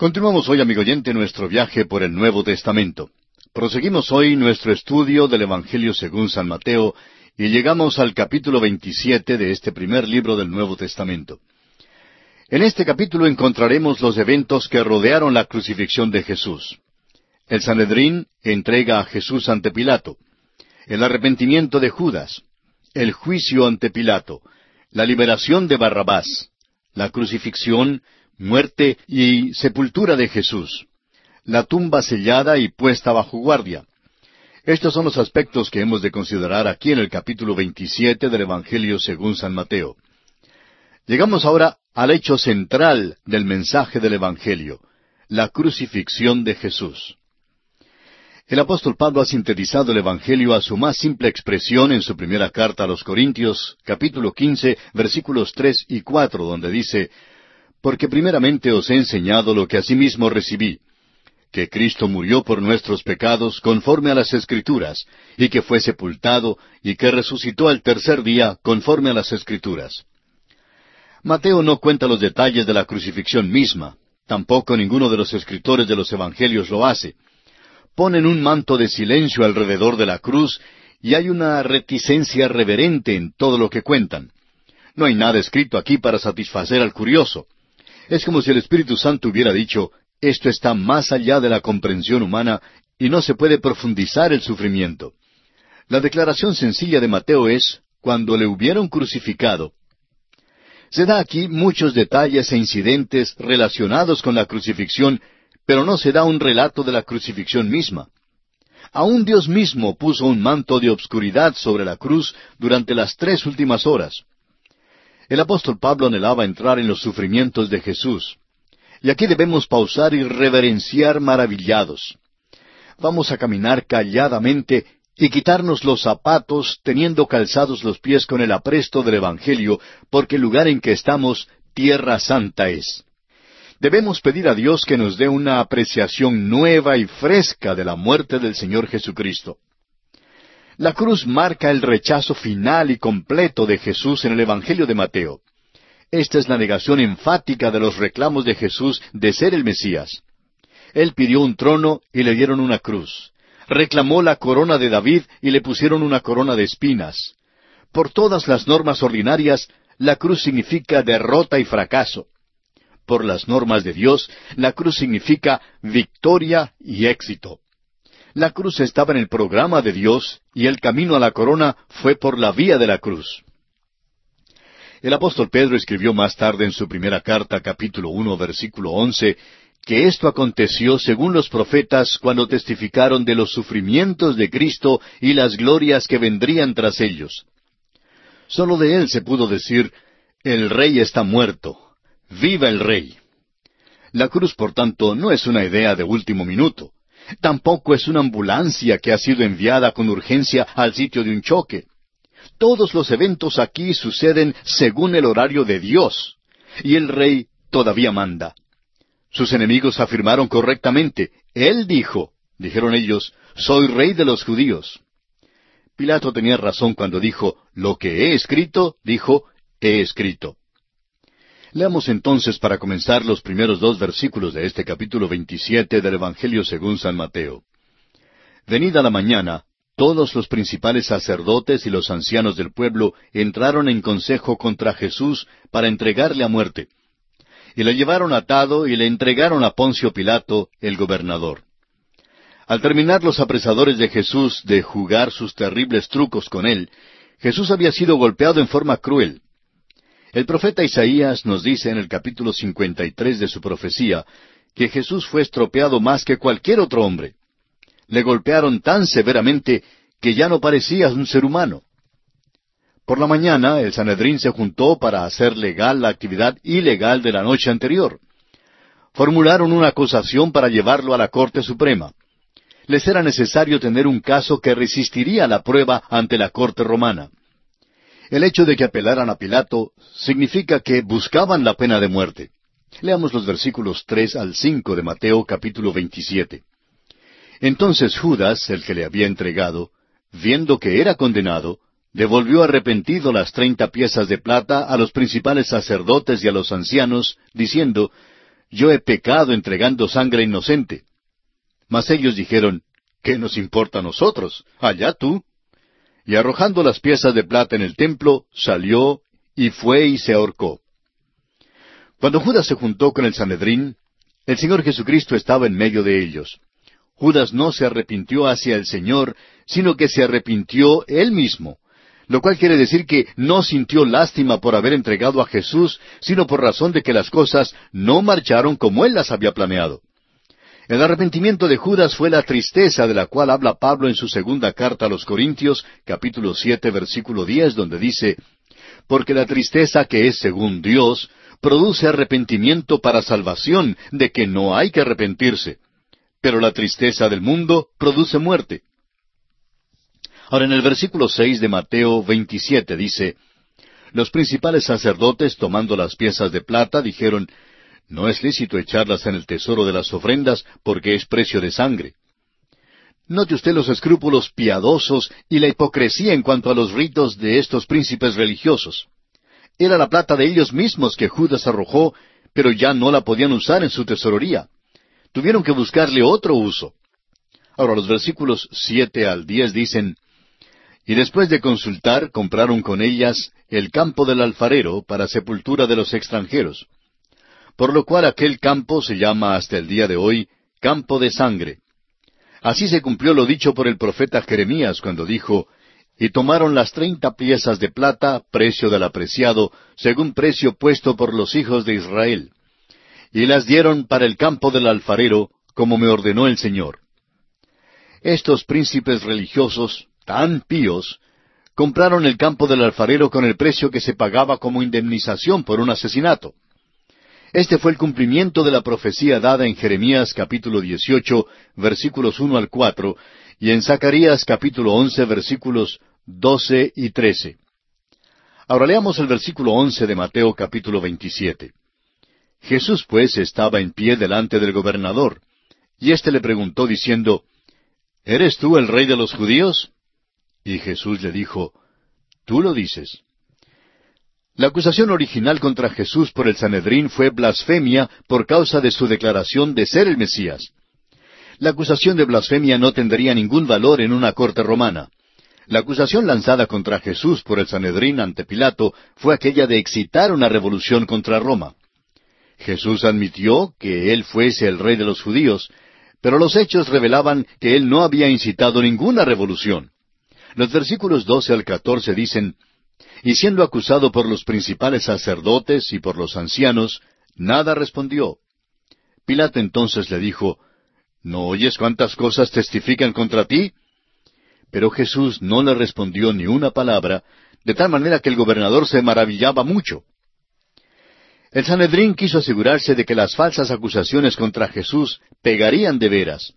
Continuamos hoy, amigo oyente, nuestro viaje por el Nuevo Testamento. Proseguimos hoy nuestro estudio del Evangelio según San Mateo y llegamos al capítulo 27 de este primer libro del Nuevo Testamento. En este capítulo encontraremos los eventos que rodearon la crucifixión de Jesús. El Sanedrín entrega a Jesús ante Pilato, el arrepentimiento de Judas, el juicio ante Pilato, la liberación de Barrabás, la crucifixión, muerte y sepultura de Jesús, la tumba sellada y puesta bajo guardia. Estos son los aspectos que hemos de considerar aquí en el capítulo 27 del Evangelio según San Mateo. Llegamos ahora al hecho central del mensaje del Evangelio, la crucifixión de Jesús. El apóstol Pablo ha sintetizado el Evangelio a su más simple expresión en su primera carta a los Corintios, capítulo 15, versículos tres y cuatro, donde dice, porque primeramente os he enseñado lo que asimismo recibí, que Cristo murió por nuestros pecados conforme a las Escrituras, y que fue sepultado, y que resucitó al tercer día conforme a las Escrituras. Mateo no cuenta los detalles de la crucifixión misma, tampoco ninguno de los escritores de los Evangelios lo hace. Ponen un manto de silencio alrededor de la cruz y hay una reticencia reverente en todo lo que cuentan. No hay nada escrito aquí para satisfacer al curioso. Es como si el Espíritu Santo hubiera dicho, esto está más allá de la comprensión humana y no se puede profundizar el sufrimiento. La declaración sencilla de Mateo es, cuando le hubieron crucificado. Se da aquí muchos detalles e incidentes relacionados con la crucifixión, pero no se da un relato de la crucifixión misma. Aún Dios mismo puso un manto de obscuridad sobre la cruz durante las tres últimas horas. El apóstol Pablo anhelaba entrar en los sufrimientos de Jesús. Y aquí debemos pausar y reverenciar maravillados. Vamos a caminar calladamente y quitarnos los zapatos teniendo calzados los pies con el apresto del Evangelio, porque el lugar en que estamos, tierra santa es. Debemos pedir a Dios que nos dé una apreciación nueva y fresca de la muerte del Señor Jesucristo. La cruz marca el rechazo final y completo de Jesús en el Evangelio de Mateo. Esta es la negación enfática de los reclamos de Jesús de ser el Mesías. Él pidió un trono y le dieron una cruz. Reclamó la corona de David y le pusieron una corona de espinas. Por todas las normas ordinarias, la cruz significa derrota y fracaso. Por las normas de Dios, la cruz significa victoria y éxito. La cruz estaba en el programa de Dios y el camino a la corona fue por la vía de la cruz. El apóstol Pedro escribió más tarde en su primera carta, capítulo uno, versículo once, que esto aconteció según los profetas cuando testificaron de los sufrimientos de Cristo y las glorias que vendrían tras ellos. Solo de él se pudo decir, el rey está muerto, viva el rey. La cruz, por tanto, no es una idea de último minuto. Tampoco es una ambulancia que ha sido enviada con urgencia al sitio de un choque. Todos los eventos aquí suceden según el horario de Dios, y el rey todavía manda. Sus enemigos afirmaron correctamente, Él dijo, dijeron ellos, soy rey de los judíos. Pilato tenía razón cuando dijo, lo que he escrito, dijo, he escrito. Leamos entonces para comenzar los primeros dos versículos de este capítulo 27 del Evangelio según San Mateo. Venida la mañana, todos los principales sacerdotes y los ancianos del pueblo entraron en consejo contra Jesús para entregarle a muerte. Y le llevaron atado y le entregaron a Poncio Pilato, el gobernador. Al terminar los apresadores de Jesús de jugar sus terribles trucos con él, Jesús había sido golpeado en forma cruel. El profeta Isaías nos dice en el capítulo 53 de su profecía que Jesús fue estropeado más que cualquier otro hombre. Le golpearon tan severamente que ya no parecía un ser humano. Por la mañana el Sanedrín se juntó para hacer legal la actividad ilegal de la noche anterior. Formularon una acusación para llevarlo a la Corte Suprema. Les era necesario tener un caso que resistiría la prueba ante la Corte Romana. El hecho de que apelaran a Pilato significa que buscaban la pena de muerte. Leamos los versículos tres al cinco de Mateo capítulo 27. Entonces Judas, el que le había entregado, viendo que era condenado, devolvió arrepentido las treinta piezas de plata a los principales sacerdotes y a los ancianos, diciendo, yo he pecado entregando sangre inocente. Mas ellos dijeron, ¿qué nos importa a nosotros? Allá tú. Y arrojando las piezas de plata en el templo, salió y fue y se ahorcó. Cuando Judas se juntó con el Sanedrín, el Señor Jesucristo estaba en medio de ellos. Judas no se arrepintió hacia el Señor, sino que se arrepintió él mismo, lo cual quiere decir que no sintió lástima por haber entregado a Jesús, sino por razón de que las cosas no marcharon como él las había planeado. El arrepentimiento de Judas fue la tristeza de la cual habla Pablo en su segunda carta a los Corintios, capítulo siete, versículo diez, donde dice, Porque la tristeza que es según Dios produce arrepentimiento para salvación, de que no hay que arrepentirse. Pero la tristeza del mundo produce muerte. Ahora en el versículo seis de Mateo 27 dice, Los principales sacerdotes, tomando las piezas de plata, dijeron, No es lícito echarlas en el tesoro de las ofrendas, porque es precio de sangre. Note usted los escrúpulos piadosos y la hipocresía en cuanto a los ritos de estos príncipes religiosos. Era la plata de ellos mismos que Judas arrojó, pero ya no la podían usar en su tesorería. Tuvieron que buscarle otro uso. Ahora los versículos siete al diez dicen, y después de consultar, compraron con ellas el campo del alfarero para sepultura de los extranjeros. Por lo cual aquel campo se llama hasta el día de hoy campo de sangre. Así se cumplió lo dicho por el profeta Jeremías cuando dijo, y tomaron las treinta piezas de plata, precio del apreciado, según precio puesto por los hijos de Israel. Y las dieron para el campo del alfarero, como me ordenó el Señor. Estos príncipes religiosos tan píos, compraron el campo del alfarero con el precio que se pagaba como indemnización por un asesinato. Este fue el cumplimiento de la profecía dada en Jeremías capítulo 18, versículos 1 al 4, y en Zacarías capítulo 11, versículos 12 y 13. Ahora leamos el versículo 11 de Mateo capítulo 27. Jesús pues estaba en pie delante del gobernador, y éste le preguntó diciendo, ¿Eres tú el rey de los judíos? Y Jesús le dijo, Tú lo dices. La acusación original contra Jesús por el Sanedrín fue blasfemia por causa de su declaración de ser el Mesías. La acusación de blasfemia no tendría ningún valor en una corte romana. La acusación lanzada contra Jesús por el Sanedrín ante Pilato fue aquella de excitar una revolución contra Roma. Jesús admitió que él fuese el rey de los judíos, pero los hechos revelaban que él no había incitado ninguna revolución. Los versículos doce al catorce dicen, Y siendo acusado por los principales sacerdotes y por los ancianos, nada respondió. Pilato entonces le dijo, ¿No oyes cuántas cosas testifican contra ti? Pero Jesús no le respondió ni una palabra, de tal manera que el gobernador se maravillaba mucho. El Sanedrín quiso asegurarse de que las falsas acusaciones contra Jesús pegarían de veras.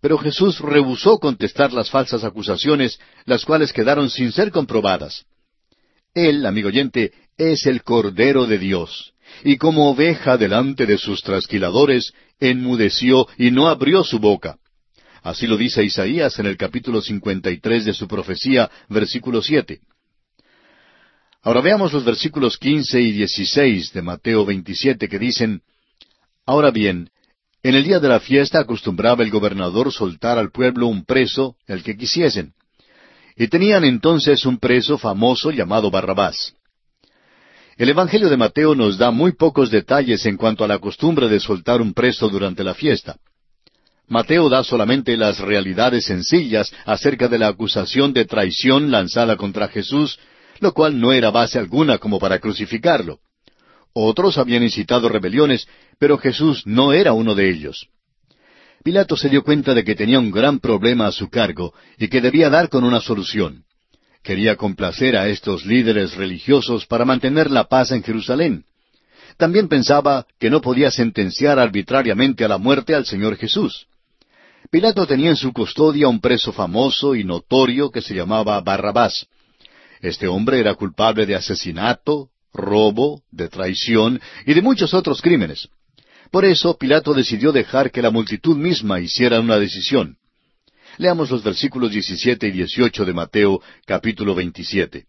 Pero Jesús rehusó contestar las falsas acusaciones, las cuales quedaron sin ser comprobadas. Él, amigo oyente, es el Cordero de Dios, y como oveja delante de sus trasquiladores, enmudeció y no abrió su boca. Así lo dice Isaías en el capítulo 53 de su profecía, versículo siete. Ahora veamos los versículos quince y dieciséis de Mateo 27 que dicen, Ahora bien, en el día de la fiesta acostumbraba el gobernador soltar al pueblo un preso, el que quisiesen. Y tenían entonces un preso famoso llamado Barrabás. El Evangelio de Mateo nos da muy pocos detalles en cuanto a la costumbre de soltar un preso durante la fiesta. Mateo da solamente las realidades sencillas acerca de la acusación de traición lanzada contra Jesús, lo cual no era base alguna como para crucificarlo. Otros habían incitado rebeliones, pero Jesús no era uno de ellos. Pilato se dio cuenta de que tenía un gran problema a su cargo y que debía dar con una solución. Quería complacer a estos líderes religiosos para mantener la paz en Jerusalén. También pensaba que no podía sentenciar arbitrariamente a la muerte al Señor Jesús. Pilato tenía en su custodia un preso famoso y notorio que se llamaba Barrabás. Este hombre era culpable de asesinato, robo, de traición y de muchos otros crímenes. Por eso Pilato decidió dejar que la multitud misma hiciera una decisión. Leamos los versículos 17 y 18 de Mateo capítulo 27.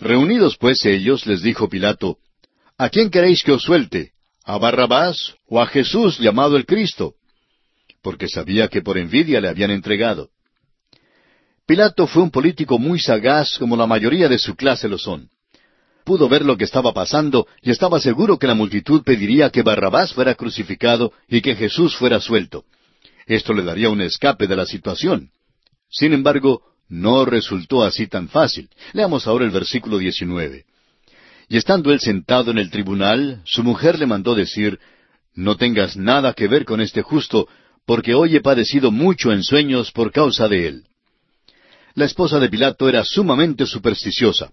Reunidos pues ellos, les dijo Pilato, ¿A quién queréis que os suelte? ¿A Barrabás o a Jesús llamado el Cristo? Porque sabía que por envidia le habían entregado. Pilato fue un político muy sagaz como la mayoría de su clase lo son. Pudo ver lo que estaba pasando y estaba seguro que la multitud pediría que Barrabás fuera crucificado y que Jesús fuera suelto. Esto le daría un escape de la situación. Sin embargo, no resultó así tan fácil. Leamos ahora el versículo 19. Y estando él sentado en el tribunal, su mujer le mandó decir, No tengas nada que ver con este justo, porque hoy he padecido mucho en sueños por causa de él. La esposa de Pilato era sumamente supersticiosa.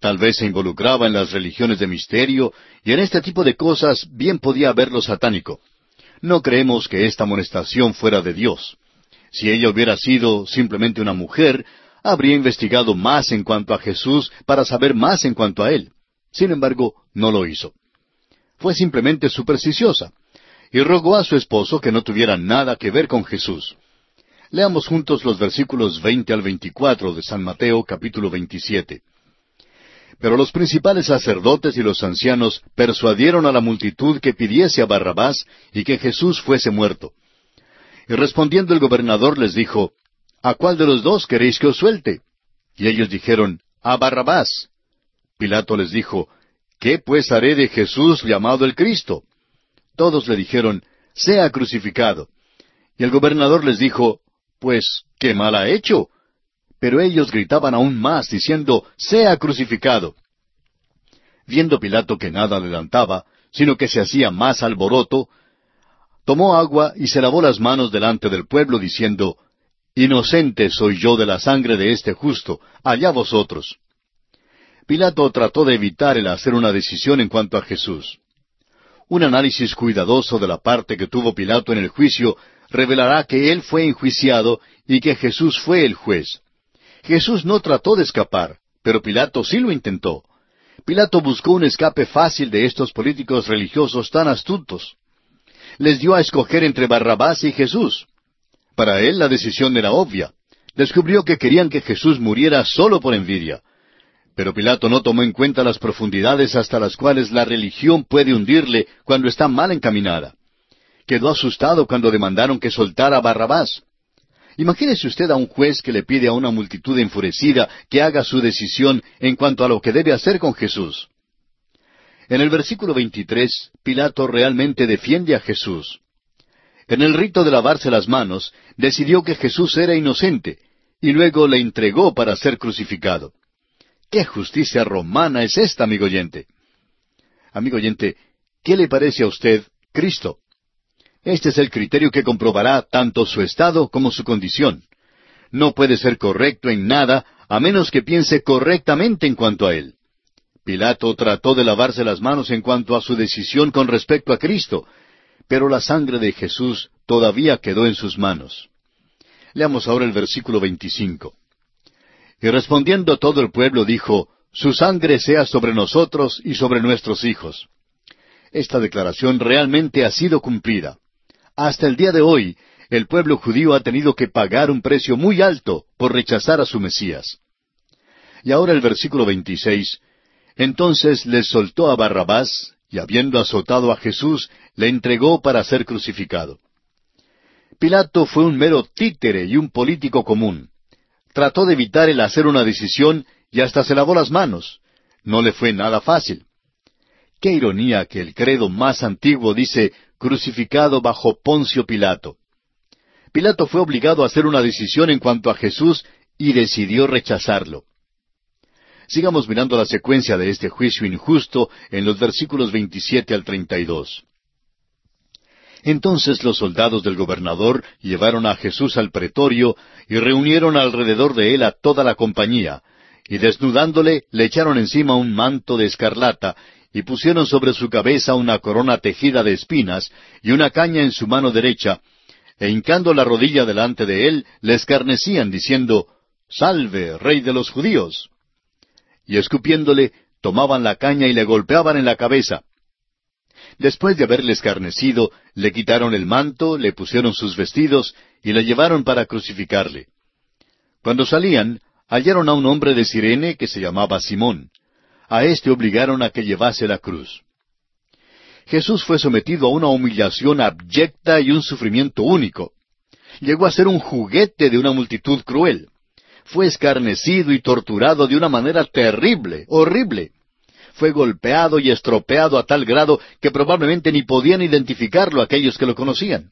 Tal vez se involucraba en las religiones de misterio, y en este tipo de cosas bien podía haber lo satánico. No creemos que esta amonestación fuera de Dios. Si ella hubiera sido simplemente una mujer, habría investigado más en cuanto a Jesús para saber más en cuanto a él. Sin embargo, no lo hizo. Fue simplemente supersticiosa, y rogó a su esposo que no tuviera nada que ver con Jesús. Leamos juntos los versículos veinte al veinticuatro de San Mateo capítulo veintisiete. Pero los principales sacerdotes y los ancianos persuadieron a la multitud que pidiese a Barrabás y que Jesús fuese muerto. Y respondiendo el gobernador les dijo, ¿A cuál de los dos queréis que os suelte? Y ellos dijeron, A Barrabás. Pilato les dijo, ¿Qué pues haré de Jesús llamado el Cristo? Todos le dijeron, Sea crucificado. Y el gobernador les dijo, Pues, ¿qué mal ha hecho? Pero ellos gritaban aún más, diciendo, Sea crucificado. Viendo Pilato que nada adelantaba, sino que se hacía más alboroto, tomó agua y se lavó las manos delante del pueblo, diciendo, Inocente soy yo de la sangre de este justo, allá vosotros. Pilato trató de evitar el hacer una decisión en cuanto a Jesús. Un análisis cuidadoso de la parte que tuvo Pilato en el juicio revelará que él fue enjuiciado y que Jesús fue el juez. Jesús no trató de escapar, pero Pilato sí lo intentó. Pilato buscó un escape fácil de estos políticos religiosos tan astutos. Les dio a escoger entre Barrabás y Jesús. Para él la decisión era obvia. Descubrió que querían que Jesús muriera solo por envidia. Pero Pilato no tomó en cuenta las profundidades hasta las cuales la religión puede hundirle cuando está mal encaminada. Quedó asustado cuando demandaron que soltara a Barrabás. Imagínese usted a un juez que le pide a una multitud enfurecida que haga su decisión en cuanto a lo que debe hacer con Jesús. En el versículo 23, Pilato realmente defiende a Jesús. En el rito de lavarse las manos, decidió que Jesús era inocente, y luego le entregó para ser crucificado. ¿Qué justicia romana es esta, amigo oyente? Amigo oyente, ¿qué le parece a usted Cristo? Este es el criterio que comprobará tanto su estado como su condición. No puede ser correcto en nada a menos que piense correctamente en cuanto a él. Pilato trató de lavarse las manos en cuanto a su decisión con respecto a Cristo, pero la sangre de Jesús todavía quedó en sus manos. Leamos ahora el versículo 25. Y respondiendo todo el pueblo dijo, Su sangre sea sobre nosotros y sobre nuestros hijos. Esta declaración realmente ha sido cumplida. Hasta el día de hoy, el pueblo judío ha tenido que pagar un precio muy alto por rechazar a su Mesías. Y ahora el versículo 26. Entonces les soltó a Barrabás, y habiendo azotado a Jesús, le entregó para ser crucificado. Pilato fue un mero títere y un político común trató de evitar el hacer una decisión y hasta se lavó las manos. No le fue nada fácil. Qué ironía que el credo más antiguo dice crucificado bajo Poncio Pilato. Pilato fue obligado a hacer una decisión en cuanto a Jesús y decidió rechazarlo. Sigamos mirando la secuencia de este juicio injusto en los versículos 27 al 32. Entonces los soldados del gobernador llevaron a Jesús al pretorio y reunieron alrededor de él a toda la compañía, y desnudándole le echaron encima un manto de escarlata, y pusieron sobre su cabeza una corona tejida de espinas y una caña en su mano derecha, e hincando la rodilla delante de él, le escarnecían, diciendo, Salve, rey de los judíos. Y escupiéndole, tomaban la caña y le golpeaban en la cabeza. Después de haberle escarnecido, le quitaron el manto, le pusieron sus vestidos y le llevaron para crucificarle. Cuando salían, hallaron a un hombre de Sirene que se llamaba Simón. A éste obligaron a que llevase la cruz. Jesús fue sometido a una humillación abyecta y un sufrimiento único. Llegó a ser un juguete de una multitud cruel. Fue escarnecido y torturado de una manera terrible, horrible. Fue golpeado y estropeado a tal grado que probablemente ni podían identificarlo aquellos que lo conocían.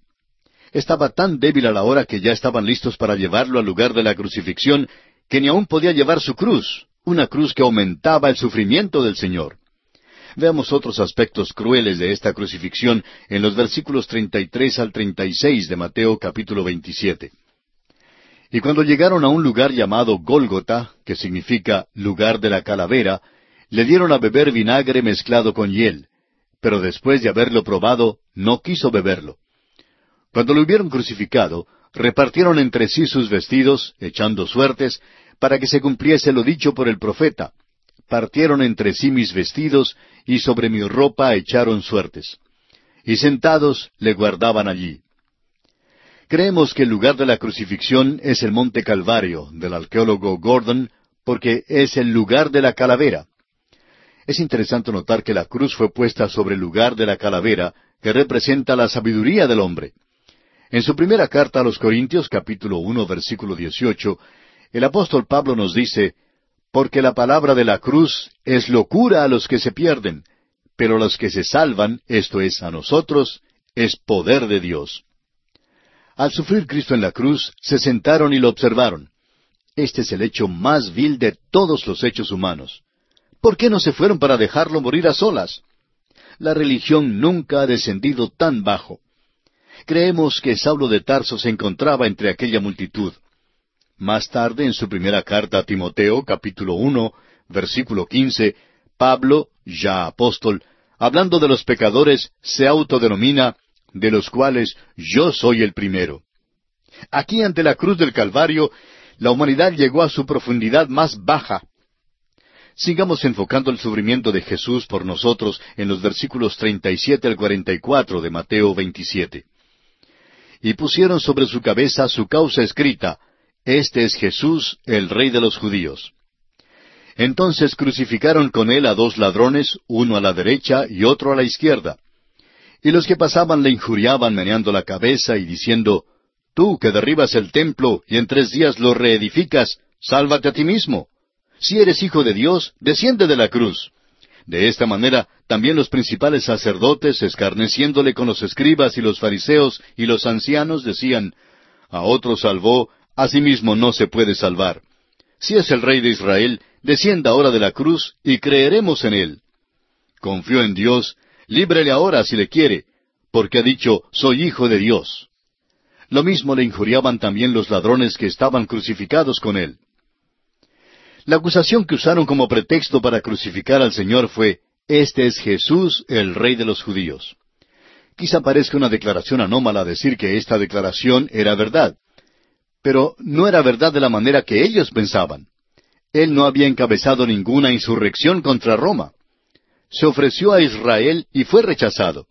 Estaba tan débil a la hora que ya estaban listos para llevarlo al lugar de la crucifixión que ni aún podía llevar su cruz, una cruz que aumentaba el sufrimiento del Señor. Veamos otros aspectos crueles de esta crucifixión en los versículos 33 al 36 de Mateo capítulo 27. Y cuando llegaron a un lugar llamado Gólgota, que significa lugar de la calavera, le dieron a beber vinagre mezclado con hiel, pero después de haberlo probado, no quiso beberlo. Cuando lo hubieron crucificado, repartieron entre sí sus vestidos, echando suertes, para que se cumpliese lo dicho por el profeta. Partieron entre sí mis vestidos, y sobre mi ropa echaron suertes. Y sentados le guardaban allí. Creemos que el lugar de la crucifixión es el monte Calvario, del arqueólogo Gordon, porque es el lugar de la calavera. Es interesante notar que la cruz fue puesta sobre el lugar de la calavera, que representa la sabiduría del hombre. En su primera carta a los Corintios, capítulo uno, versículo dieciocho, el apóstol Pablo nos dice, Porque la palabra de la cruz es locura a los que se pierden, pero a los que se salvan, esto es, a nosotros, es poder de Dios. Al sufrir Cristo en la cruz, se sentaron y lo observaron. Este es el hecho más vil de todos los hechos humanos. ¿Por qué no se fueron para dejarlo morir a solas? La religión nunca ha descendido tan bajo. Creemos que Saulo de Tarso se encontraba entre aquella multitud. Más tarde, en su primera carta a Timoteo, capítulo uno, versículo quince, Pablo, ya apóstol, hablando de los pecadores, se autodenomina de los cuales yo soy el primero. Aquí ante la cruz del Calvario, la humanidad llegó a su profundidad más baja. Sigamos enfocando el sufrimiento de Jesús por nosotros en los versículos 37 al 44 de Mateo 27. Y pusieron sobre su cabeza su causa escrita, Este es Jesús, el Rey de los judíos. Entonces crucificaron con él a dos ladrones, uno a la derecha y otro a la izquierda. Y los que pasaban le injuriaban meneando la cabeza y diciendo, Tú que derribas el templo y en tres días lo reedificas, sálvate a ti mismo. Si eres hijo de Dios, desciende de la cruz. De esta manera, también los principales sacerdotes, escarneciéndole con los escribas y los fariseos y los ancianos, decían, A otro salvó, a sí mismo no se puede salvar. Si es el rey de Israel, descienda ahora de la cruz y creeremos en él. Confió en Dios líbrele ahora si le quiere, porque ha dicho, soy hijo de Dios. Lo mismo le injuriaban también los ladrones que estaban crucificados con él. La acusación que usaron como pretexto para crucificar al Señor fue, Este es Jesús, el Rey de los judíos. Quizá parezca una declaración anómala decir que esta declaración era verdad, pero no era verdad de la manera que ellos pensaban. Él no había encabezado ninguna insurrección contra Roma se ofreció a Israel y fue rechazado.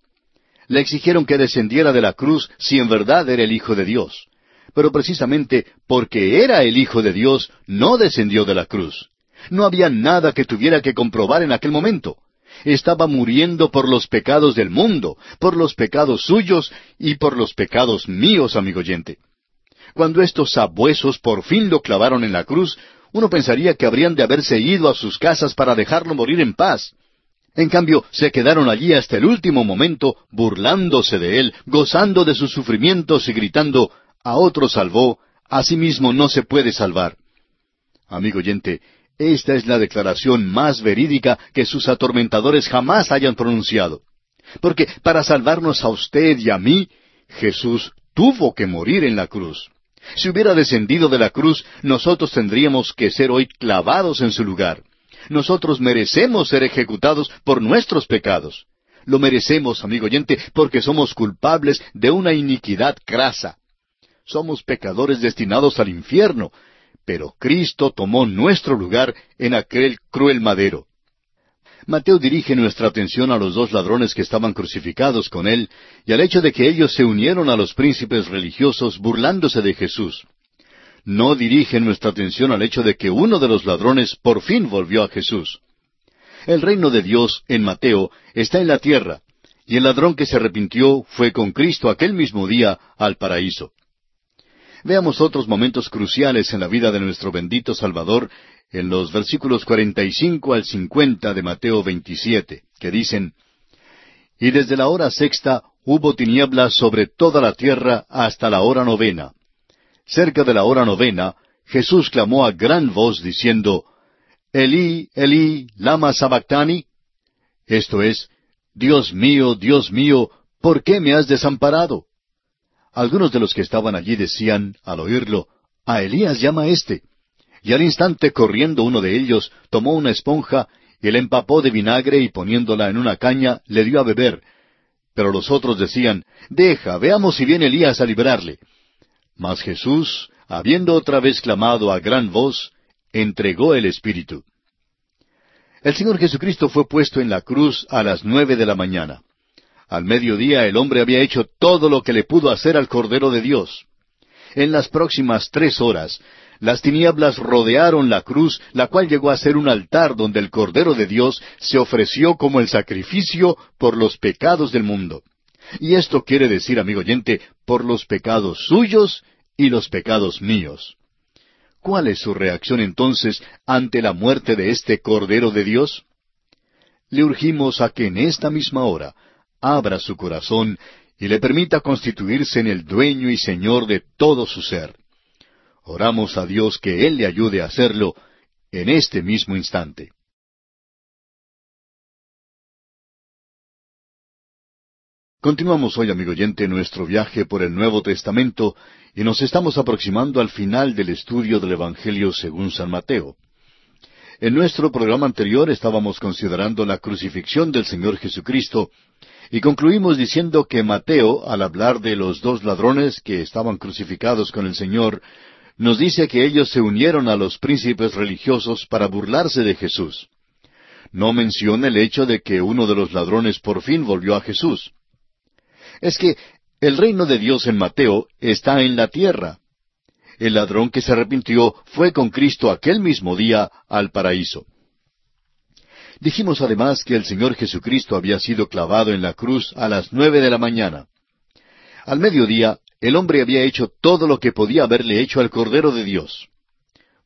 Le exigieron que descendiera de la cruz si en verdad era el Hijo de Dios. Pero precisamente porque era el Hijo de Dios, no descendió de la cruz. No había nada que tuviera que comprobar en aquel momento. Estaba muriendo por los pecados del mundo, por los pecados suyos y por los pecados míos, amigo oyente. Cuando estos sabuesos por fin lo clavaron en la cruz, uno pensaría que habrían de haberse ido a sus casas para dejarlo morir en paz. En cambio, se quedaron allí hasta el último momento, burlándose de él, gozando de sus sufrimientos y gritando, a otro salvó, a sí mismo no se puede salvar. Amigo oyente, esta es la declaración más verídica que sus atormentadores jamás hayan pronunciado. Porque para salvarnos a usted y a mí, Jesús tuvo que morir en la cruz. Si hubiera descendido de la cruz, nosotros tendríamos que ser hoy clavados en su lugar nosotros merecemos ser ejecutados por nuestros pecados. Lo merecemos, amigo oyente, porque somos culpables de una iniquidad crasa. Somos pecadores destinados al infierno, pero Cristo tomó nuestro lugar en aquel cruel madero. Mateo dirige nuestra atención a los dos ladrones que estaban crucificados con él y al hecho de que ellos se unieron a los príncipes religiosos burlándose de Jesús no dirige nuestra atención al hecho de que uno de los ladrones por fin volvió a Jesús. El reino de Dios en Mateo está en la tierra, y el ladrón que se arrepintió fue con Cristo aquel mismo día al paraíso. Veamos otros momentos cruciales en la vida de nuestro bendito Salvador en los versículos 45 al 50 de Mateo 27, que dicen, Y desde la hora sexta hubo tinieblas sobre toda la tierra hasta la hora novena. Cerca de la hora novena, Jesús clamó a gran voz diciendo, Elí, Elí, lama sabactani. Esto es, Dios mío, Dios mío, ¿por qué me has desamparado? Algunos de los que estaban allí decían, al oírlo, A Elías llama éste. Y al instante corriendo uno de ellos, tomó una esponja y la empapó de vinagre y poniéndola en una caña, le dio a beber. Pero los otros decían, Deja, veamos si viene Elías a librarle. Mas Jesús, habiendo otra vez clamado a gran voz, entregó el Espíritu. El Señor Jesucristo fue puesto en la cruz a las nueve de la mañana. Al mediodía el hombre había hecho todo lo que le pudo hacer al Cordero de Dios. En las próximas tres horas, las tinieblas rodearon la cruz, la cual llegó a ser un altar donde el Cordero de Dios se ofreció como el sacrificio por los pecados del mundo. Y esto quiere decir, amigo oyente, por los pecados suyos y los pecados míos. ¿Cuál es su reacción entonces ante la muerte de este Cordero de Dios? Le urgimos a que en esta misma hora abra su corazón y le permita constituirse en el dueño y señor de todo su ser. Oramos a Dios que Él le ayude a hacerlo en este mismo instante. Continuamos hoy, amigo oyente, nuestro viaje por el Nuevo Testamento y nos estamos aproximando al final del estudio del Evangelio según San Mateo. En nuestro programa anterior estábamos considerando la crucifixión del Señor Jesucristo y concluimos diciendo que Mateo, al hablar de los dos ladrones que estaban crucificados con el Señor, nos dice que ellos se unieron a los príncipes religiosos para burlarse de Jesús. No menciona el hecho de que uno de los ladrones por fin volvió a Jesús. Es que el reino de Dios en Mateo está en la tierra. El ladrón que se arrepintió fue con Cristo aquel mismo día al paraíso. Dijimos además que el Señor Jesucristo había sido clavado en la cruz a las nueve de la mañana. Al mediodía, el hombre había hecho todo lo que podía haberle hecho al Cordero de Dios.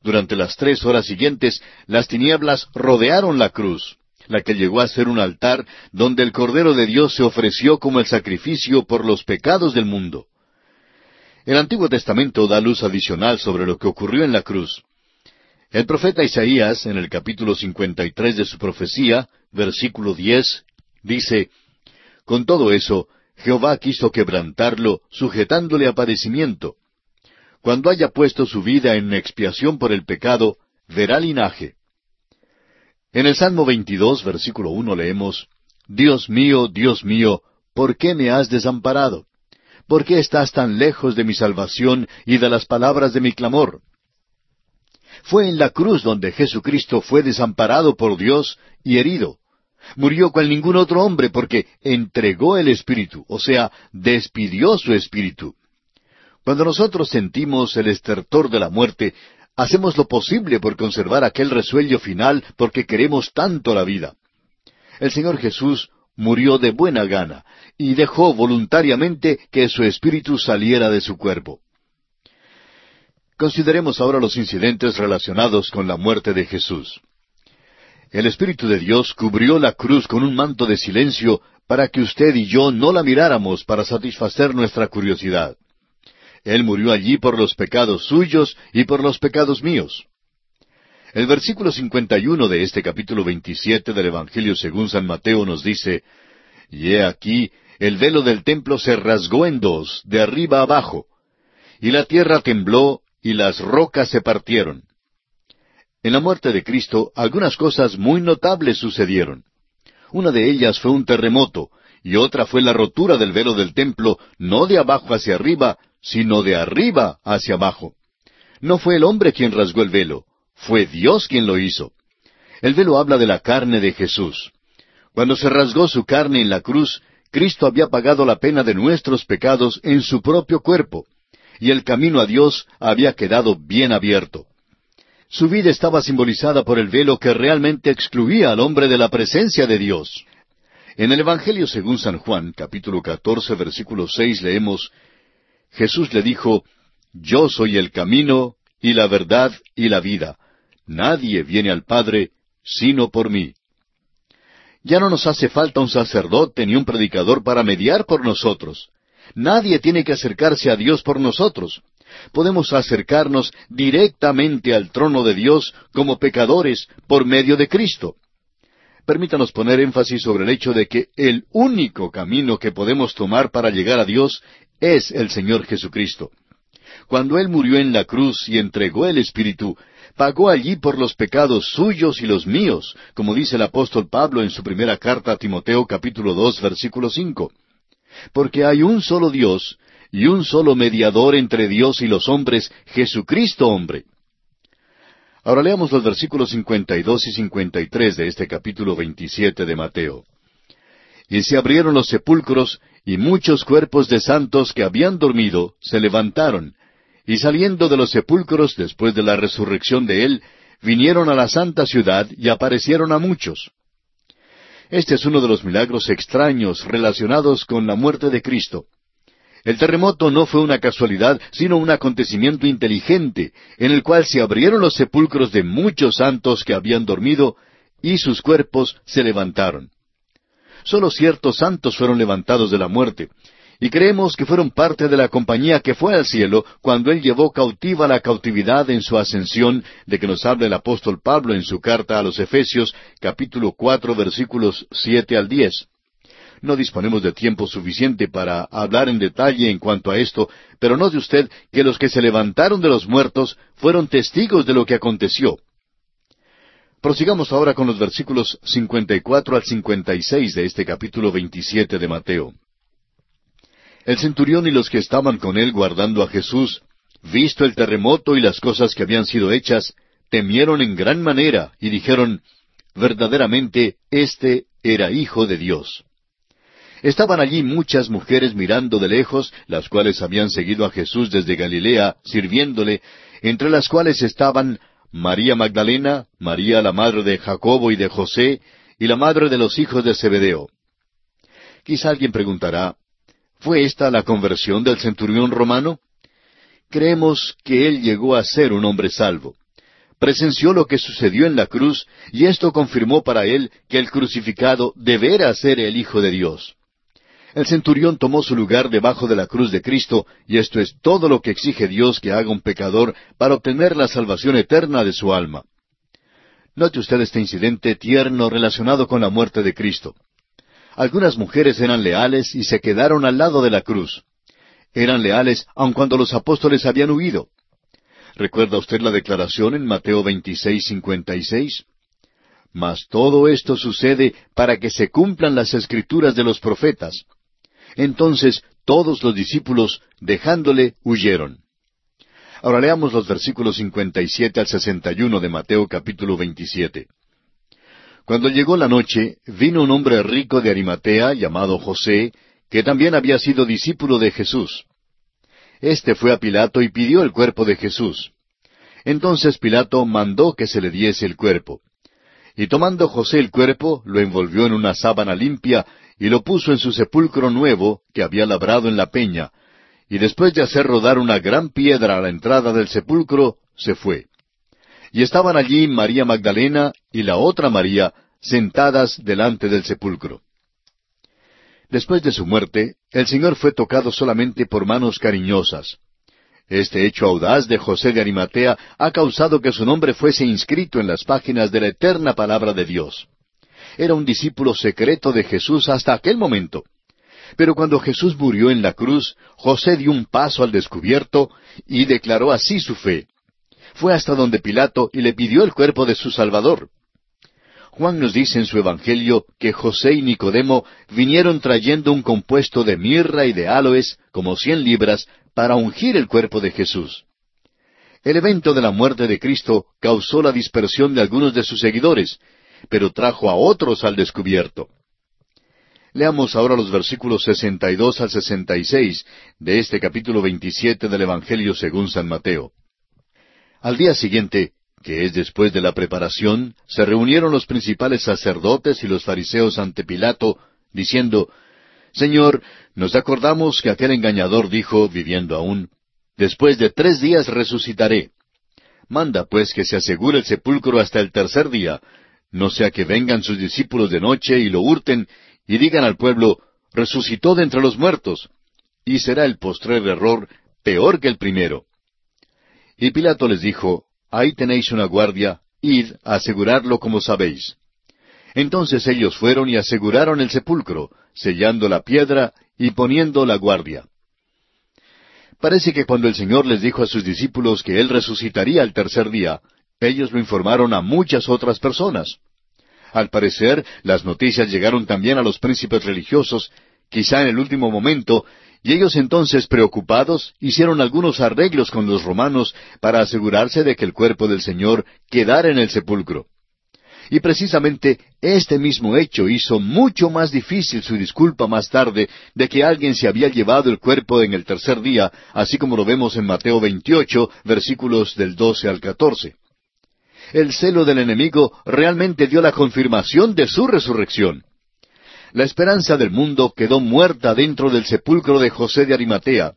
Durante las tres horas siguientes, las tinieblas rodearon la cruz, la que llegó a ser un altar donde el Cordero de Dios se ofreció como el sacrificio por los pecados del mundo. El Antiguo Testamento da luz adicional sobre lo que ocurrió en la cruz. El profeta Isaías, en el capítulo 53 de su profecía, versículo 10, dice, Con todo eso, Jehová quiso quebrantarlo, sujetándole a padecimiento. Cuando haya puesto su vida en expiación por el pecado, verá linaje. En el Salmo 22, versículo 1 leemos, Dios mío, Dios mío, ¿por qué me has desamparado? ¿Por qué estás tan lejos de mi salvación y de las palabras de mi clamor? Fue en la cruz donde Jesucristo fue desamparado por Dios y herido. Murió cual ningún otro hombre porque entregó el Espíritu, o sea, despidió su Espíritu. Cuando nosotros sentimos el estertor de la muerte, hacemos lo posible por conservar aquel resuello final porque queremos tanto la vida. El Señor Jesús murió de buena gana y dejó voluntariamente que su espíritu saliera de su cuerpo. Consideremos ahora los incidentes relacionados con la muerte de Jesús. El Espíritu de Dios cubrió la cruz con un manto de silencio para que usted y yo no la miráramos para satisfacer nuestra curiosidad. Él murió allí por los pecados suyos y por los pecados míos. El versículo 51 de este capítulo 27 del Evangelio según San Mateo nos dice, Y he aquí, el velo del templo se rasgó en dos, de arriba abajo, y la tierra tembló y las rocas se partieron. En la muerte de Cristo algunas cosas muy notables sucedieron. Una de ellas fue un terremoto, y otra fue la rotura del velo del templo, no de abajo hacia arriba, sino de arriba hacia abajo. No fue el hombre quien rasgó el velo, fue Dios quien lo hizo. El velo habla de la carne de Jesús. Cuando se rasgó su carne en la cruz, Cristo había pagado la pena de nuestros pecados en su propio cuerpo y el camino a Dios había quedado bien abierto. Su vida estaba simbolizada por el velo que realmente excluía al hombre de la presencia de Dios. En el Evangelio según San Juan, capítulo 14, versículo 6, leemos, Jesús le dijo, Yo soy el camino y la verdad y la vida. Nadie viene al Padre sino por mí. Ya no nos hace falta un sacerdote ni un predicador para mediar por nosotros. Nadie tiene que acercarse a Dios por nosotros. Podemos acercarnos directamente al trono de Dios como pecadores por medio de Cristo. Permítanos poner énfasis sobre el hecho de que el único camino que podemos tomar para llegar a Dios es el Señor Jesucristo. Cuando Él murió en la cruz y entregó el Espíritu, pagó allí por los pecados suyos y los míos, como dice el apóstol Pablo en su primera carta a Timoteo capítulo dos versículo cinco. Porque hay un solo Dios y un solo mediador entre Dios y los hombres, Jesucristo hombre. Ahora leamos los versículos cincuenta y dos y cincuenta y tres de este capítulo veintisiete de Mateo. Y se abrieron los sepulcros, y muchos cuerpos de santos que habían dormido se levantaron, y saliendo de los sepulcros después de la resurrección de él, vinieron a la santa ciudad y aparecieron a muchos. Este es uno de los milagros extraños relacionados con la muerte de Cristo. El terremoto no fue una casualidad, sino un acontecimiento inteligente, en el cual se abrieron los sepulcros de muchos santos que habían dormido, y sus cuerpos se levantaron. Solo ciertos santos fueron levantados de la muerte, y creemos que fueron parte de la compañía que fue al cielo cuando Él llevó cautiva la cautividad en su ascensión, de que nos habla el apóstol Pablo en su carta a los Efesios, capítulo cuatro, versículos siete al diez. No disponemos de tiempo suficiente para hablar en detalle en cuanto a esto, pero note usted que los que se levantaron de los muertos fueron testigos de lo que aconteció. Prosigamos ahora con los versículos 54 al 56 de este capítulo 27 de Mateo. El centurión y los que estaban con él guardando a Jesús, visto el terremoto y las cosas que habían sido hechas, temieron en gran manera y dijeron, verdaderamente éste era hijo de Dios. Estaban allí muchas mujeres mirando de lejos, las cuales habían seguido a Jesús desde Galilea, sirviéndole, entre las cuales estaban María Magdalena, María la madre de Jacobo y de José, y la madre de los hijos de Zebedeo. Quizá alguien preguntará, ¿Fue esta la conversión del centurión romano? Creemos que él llegó a ser un hombre salvo. Presenció lo que sucedió en la cruz y esto confirmó para él que el crucificado deberá ser el Hijo de Dios. El centurión tomó su lugar debajo de la cruz de Cristo y esto es todo lo que exige Dios que haga un pecador para obtener la salvación eterna de su alma. Note usted este incidente tierno relacionado con la muerte de Cristo. Algunas mujeres eran leales y se quedaron al lado de la cruz. Eran leales aun cuando los apóstoles habían huido. ¿Recuerda usted la declaración en Mateo 26, 56? Mas todo esto sucede para que se cumplan las escrituras de los profetas. Entonces todos los discípulos, dejándole, huyeron. Ahora leamos los versículos 57 al 61 de Mateo capítulo 27. Cuando llegó la noche, vino un hombre rico de Arimatea, llamado José, que también había sido discípulo de Jesús. Este fue a Pilato y pidió el cuerpo de Jesús. Entonces Pilato mandó que se le diese el cuerpo. Y tomando José el cuerpo, lo envolvió en una sábana limpia y lo puso en su sepulcro nuevo que había labrado en la peña, y después de hacer rodar una gran piedra a la entrada del sepulcro, se fue. Y estaban allí María Magdalena y la otra María sentadas delante del sepulcro. Después de su muerte, el Señor fue tocado solamente por manos cariñosas. Este hecho audaz de José de Arimatea ha causado que su nombre fuese inscrito en las páginas de la eterna palabra de Dios. Era un discípulo secreto de Jesús hasta aquel momento. Pero cuando Jesús murió en la cruz, José dio un paso al descubierto y declaró así su fe fue hasta donde Pilato y le pidió el cuerpo de su Salvador. Juan nos dice en su Evangelio que José y Nicodemo vinieron trayendo un compuesto de mirra y de aloes, como cien libras, para ungir el cuerpo de Jesús. El evento de la muerte de Cristo causó la dispersión de algunos de sus seguidores, pero trajo a otros al descubierto. Leamos ahora los versículos 62 al 66 de este capítulo 27 del Evangelio según San Mateo. Al día siguiente, que es después de la preparación, se reunieron los principales sacerdotes y los fariseos ante Pilato, diciendo, Señor, nos acordamos que aquel engañador dijo, viviendo aún, Después de tres días resucitaré. Manda pues que se asegure el sepulcro hasta el tercer día, no sea que vengan sus discípulos de noche y lo hurten y digan al pueblo, resucitó de entre los muertos, y será el postrer error peor que el primero. Y Pilato les dijo, Ahí tenéis una guardia, id a asegurarlo como sabéis. Entonces ellos fueron y aseguraron el sepulcro, sellando la piedra y poniendo la guardia. Parece que cuando el Señor les dijo a sus discípulos que Él resucitaría al tercer día, ellos lo informaron a muchas otras personas. Al parecer, las noticias llegaron también a los príncipes religiosos, quizá en el último momento, y ellos entonces, preocupados, hicieron algunos arreglos con los romanos para asegurarse de que el cuerpo del Señor quedara en el sepulcro. Y precisamente este mismo hecho hizo mucho más difícil su disculpa más tarde de que alguien se había llevado el cuerpo en el tercer día, así como lo vemos en Mateo 28, versículos del 12 al 14. El celo del enemigo realmente dio la confirmación de su resurrección. La esperanza del mundo quedó muerta dentro del sepulcro de José de Arimatea.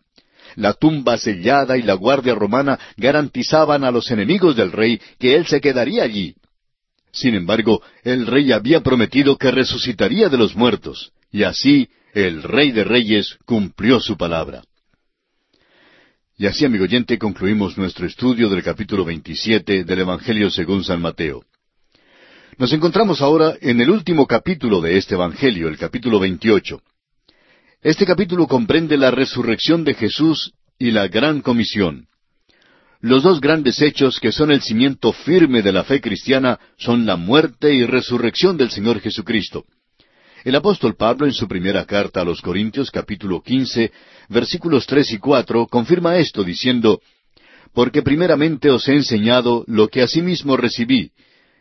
La tumba sellada y la guardia romana garantizaban a los enemigos del rey que él se quedaría allí. Sin embargo, el rey había prometido que resucitaría de los muertos, y así el rey de reyes cumplió su palabra. Y así, amigo oyente, concluimos nuestro estudio del capítulo 27 del Evangelio según San Mateo. Nos encontramos ahora en el último capítulo de este Evangelio, el capítulo 28. Este capítulo comprende la resurrección de Jesús y la gran comisión. Los dos grandes hechos que son el cimiento firme de la fe cristiana son la muerte y resurrección del Señor Jesucristo. El apóstol Pablo en su primera carta a los Corintios capítulo quince versículos tres y cuatro confirma esto diciendo, Porque primeramente os he enseñado lo que asimismo recibí,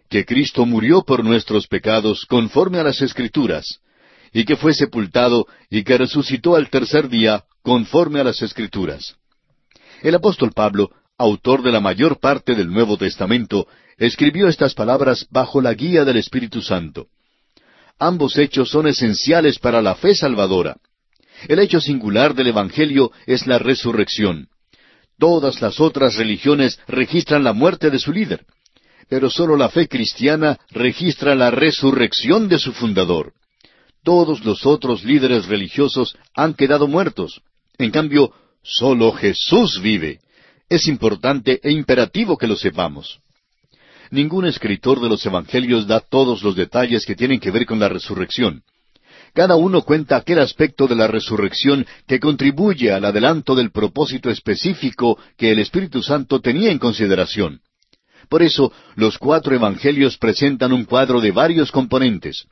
que Cristo murió por nuestros pecados conforme a las Escrituras, y que fue sepultado y que resucitó al tercer día conforme a las Escrituras. El apóstol Pablo autor de la mayor parte del Nuevo Testamento, escribió estas palabras bajo la guía del Espíritu Santo. Ambos hechos son esenciales para la fe salvadora. El hecho singular del Evangelio es la resurrección. Todas las otras religiones registran la muerte de su líder, pero sólo la fe cristiana registra la resurrección de su fundador. Todos los otros líderes religiosos han quedado muertos. En cambio, sólo Jesús vive. Es importante e imperativo que lo sepamos. Ningún escritor de los Evangelios da todos los detalles que tienen que ver con la resurrección. Cada uno cuenta aquel aspecto de la resurrección que contribuye al adelanto del propósito específico que el Espíritu Santo tenía en consideración. Por eso, los cuatro Evangelios presentan un cuadro de varios componentes.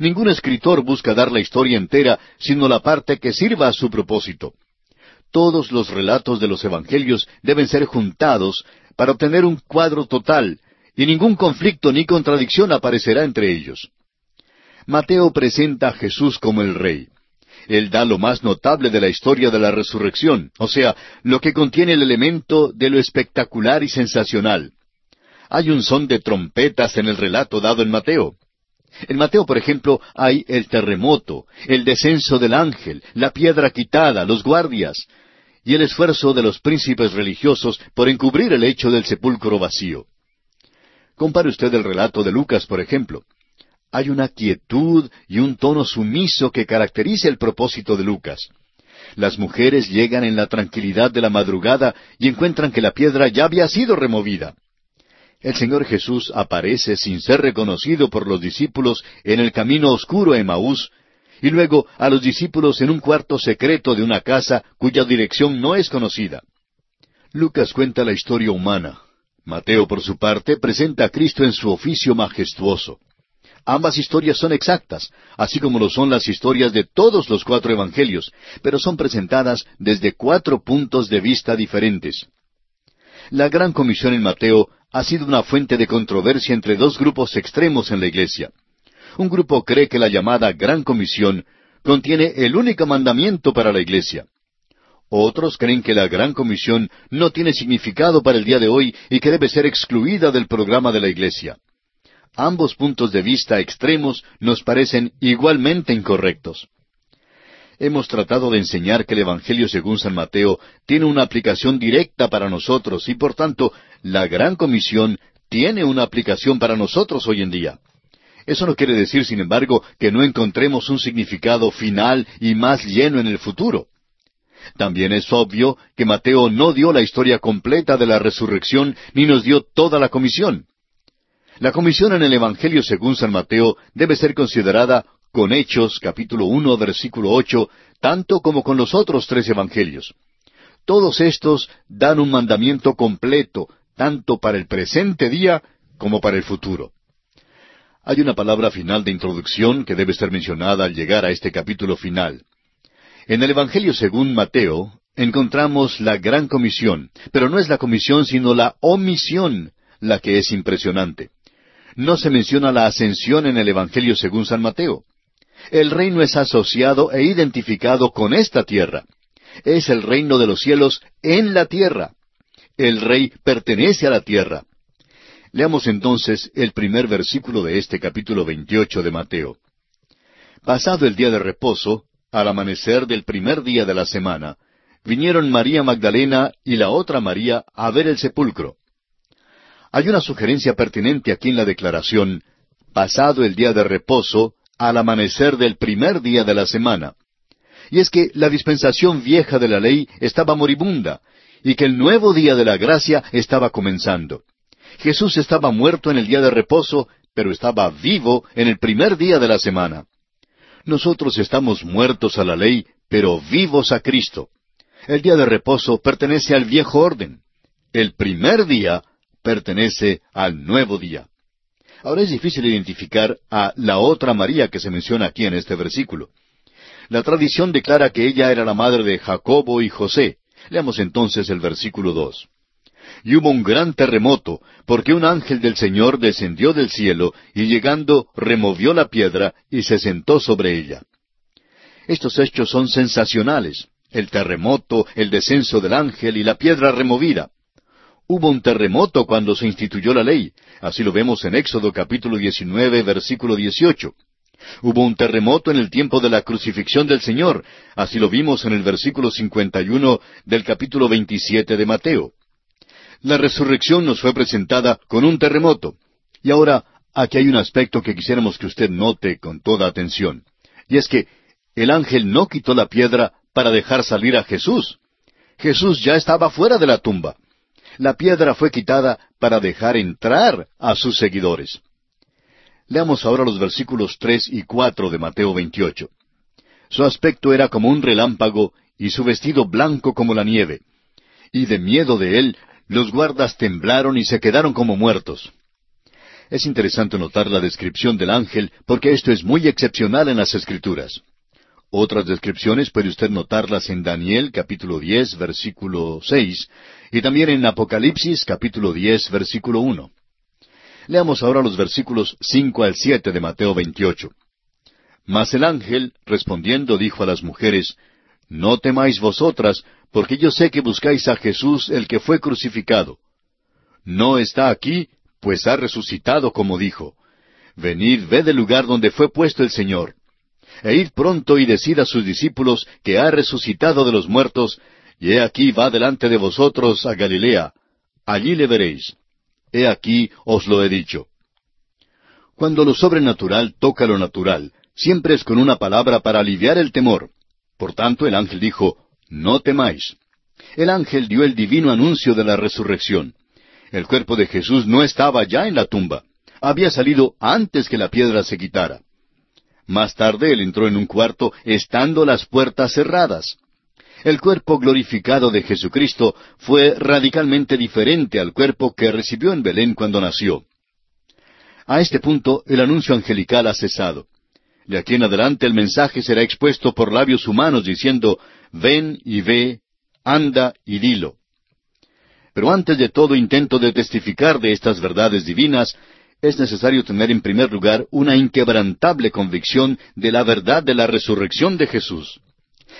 Ningún escritor busca dar la historia entera, sino la parte que sirva a su propósito todos los relatos de los Evangelios deben ser juntados para obtener un cuadro total, y ningún conflicto ni contradicción aparecerá entre ellos. Mateo presenta a Jesús como el Rey. Él da lo más notable de la historia de la resurrección, o sea, lo que contiene el elemento de lo espectacular y sensacional. Hay un son de trompetas en el relato dado en Mateo. En Mateo, por ejemplo, hay el terremoto, el descenso del ángel, la piedra quitada, los guardias, y el esfuerzo de los príncipes religiosos por encubrir el hecho del sepulcro vacío. Compare usted el relato de Lucas, por ejemplo. Hay una quietud y un tono sumiso que caracteriza el propósito de Lucas. Las mujeres llegan en la tranquilidad de la madrugada y encuentran que la piedra ya había sido removida. El Señor Jesús aparece sin ser reconocido por los discípulos en el camino oscuro a Emaús, y luego a los discípulos en un cuarto secreto de una casa cuya dirección no es conocida. Lucas cuenta la historia humana. Mateo, por su parte, presenta a Cristo en su oficio majestuoso. Ambas historias son exactas, así como lo son las historias de todos los cuatro evangelios, pero son presentadas desde cuatro puntos de vista diferentes. La gran comisión en Mateo ha sido una fuente de controversia entre dos grupos extremos en la Iglesia. Un grupo cree que la llamada Gran Comisión contiene el único mandamiento para la Iglesia. Otros creen que la Gran Comisión no tiene significado para el día de hoy y que debe ser excluida del programa de la Iglesia. ambos puntos de vista extremos nos parecen igualmente incorrectos. Hemos tratado de enseñar que el Evangelio según San Mateo tiene una aplicación directa para nosotros y por tanto la gran comisión tiene una aplicación para nosotros hoy en día. Eso no quiere decir, sin embargo, que no encontremos un significado final y más lleno en el futuro. También es obvio que Mateo no dio la historia completa de la resurrección ni nos dio toda la comisión. La comisión en el Evangelio según San Mateo debe ser considerada con Hechos capítulo uno versículo ocho, tanto como con los otros tres evangelios. Todos estos dan un mandamiento completo, tanto para el presente día como para el futuro. Hay una palabra final de introducción que debe ser mencionada al llegar a este capítulo final. En el Evangelio según Mateo encontramos la gran comisión, pero no es la comisión sino la omisión la que es impresionante. No se menciona la ascensión en el Evangelio según San Mateo. El reino es asociado e identificado con esta tierra. Es el reino de los cielos en la tierra. El rey pertenece a la tierra. Leamos entonces el primer versículo de este capítulo 28 de Mateo. Pasado el día de reposo, al amanecer del primer día de la semana, vinieron María Magdalena y la otra María a ver el sepulcro. Hay una sugerencia pertinente aquí en la declaración, pasado el día de reposo, al amanecer del primer día de la semana. Y es que la dispensación vieja de la ley estaba moribunda, y que el nuevo día de la gracia estaba comenzando. Jesús estaba muerto en el día de reposo, pero estaba vivo en el primer día de la semana. Nosotros estamos muertos a la ley, pero vivos a Cristo. El día de reposo pertenece al viejo orden. El primer día pertenece al nuevo día. Ahora es difícil identificar a la otra María que se menciona aquí en este versículo. La tradición declara que ella era la madre de Jacobo y José. Leamos entonces el versículo dos. Y hubo un gran terremoto, porque un ángel del Señor descendió del cielo, y llegando removió la piedra y se sentó sobre ella. Estos hechos son sensacionales. El terremoto, el descenso del ángel y la piedra removida. Hubo un terremoto cuando se instituyó la ley. Así lo vemos en Éxodo capítulo 19, versículo 18. Hubo un terremoto en el tiempo de la crucifixión del Señor. Así lo vimos en el versículo 51 del capítulo 27 de Mateo. La resurrección nos fue presentada con un terremoto. Y ahora, aquí hay un aspecto que quisiéramos que usted note con toda atención. Y es que el ángel no quitó la piedra para dejar salir a Jesús. Jesús ya estaba fuera de la tumba la piedra fue quitada para dejar entrar a sus seguidores. Leamos ahora los versículos tres y cuatro de Mateo 28. Su aspecto era como un relámpago y su vestido blanco como la nieve. Y de miedo de él, los guardas temblaron y se quedaron como muertos. Es interesante notar la descripción del ángel porque esto es muy excepcional en las Escrituras. Otras descripciones puede usted notarlas en Daniel capítulo 10 versículo 6 y también en Apocalipsis capítulo 10 versículo 1. Leamos ahora los versículos 5 al 7 de Mateo 28. Mas el ángel, respondiendo, dijo a las mujeres, No temáis vosotras, porque yo sé que buscáis a Jesús el que fue crucificado. No está aquí, pues ha resucitado como dijo. Venid, ved el lugar donde fue puesto el Señor e id pronto y decid a sus discípulos que ha resucitado de los muertos, y he aquí va delante de vosotros a Galilea, allí le veréis. He aquí os lo he dicho. Cuando lo sobrenatural toca lo natural, siempre es con una palabra para aliviar el temor. Por tanto, el ángel dijo, No temáis. El ángel dio el divino anuncio de la resurrección. El cuerpo de Jesús no estaba ya en la tumba. Había salido antes que la piedra se quitara. Más tarde él entró en un cuarto estando las puertas cerradas. El cuerpo glorificado de Jesucristo fue radicalmente diferente al cuerpo que recibió en Belén cuando nació. A este punto el anuncio angelical ha cesado. De aquí en adelante el mensaje será expuesto por labios humanos diciendo, ven y ve, anda y dilo. Pero antes de todo intento de testificar de estas verdades divinas, es necesario tener en primer lugar una inquebrantable convicción de la verdad de la resurrección de Jesús.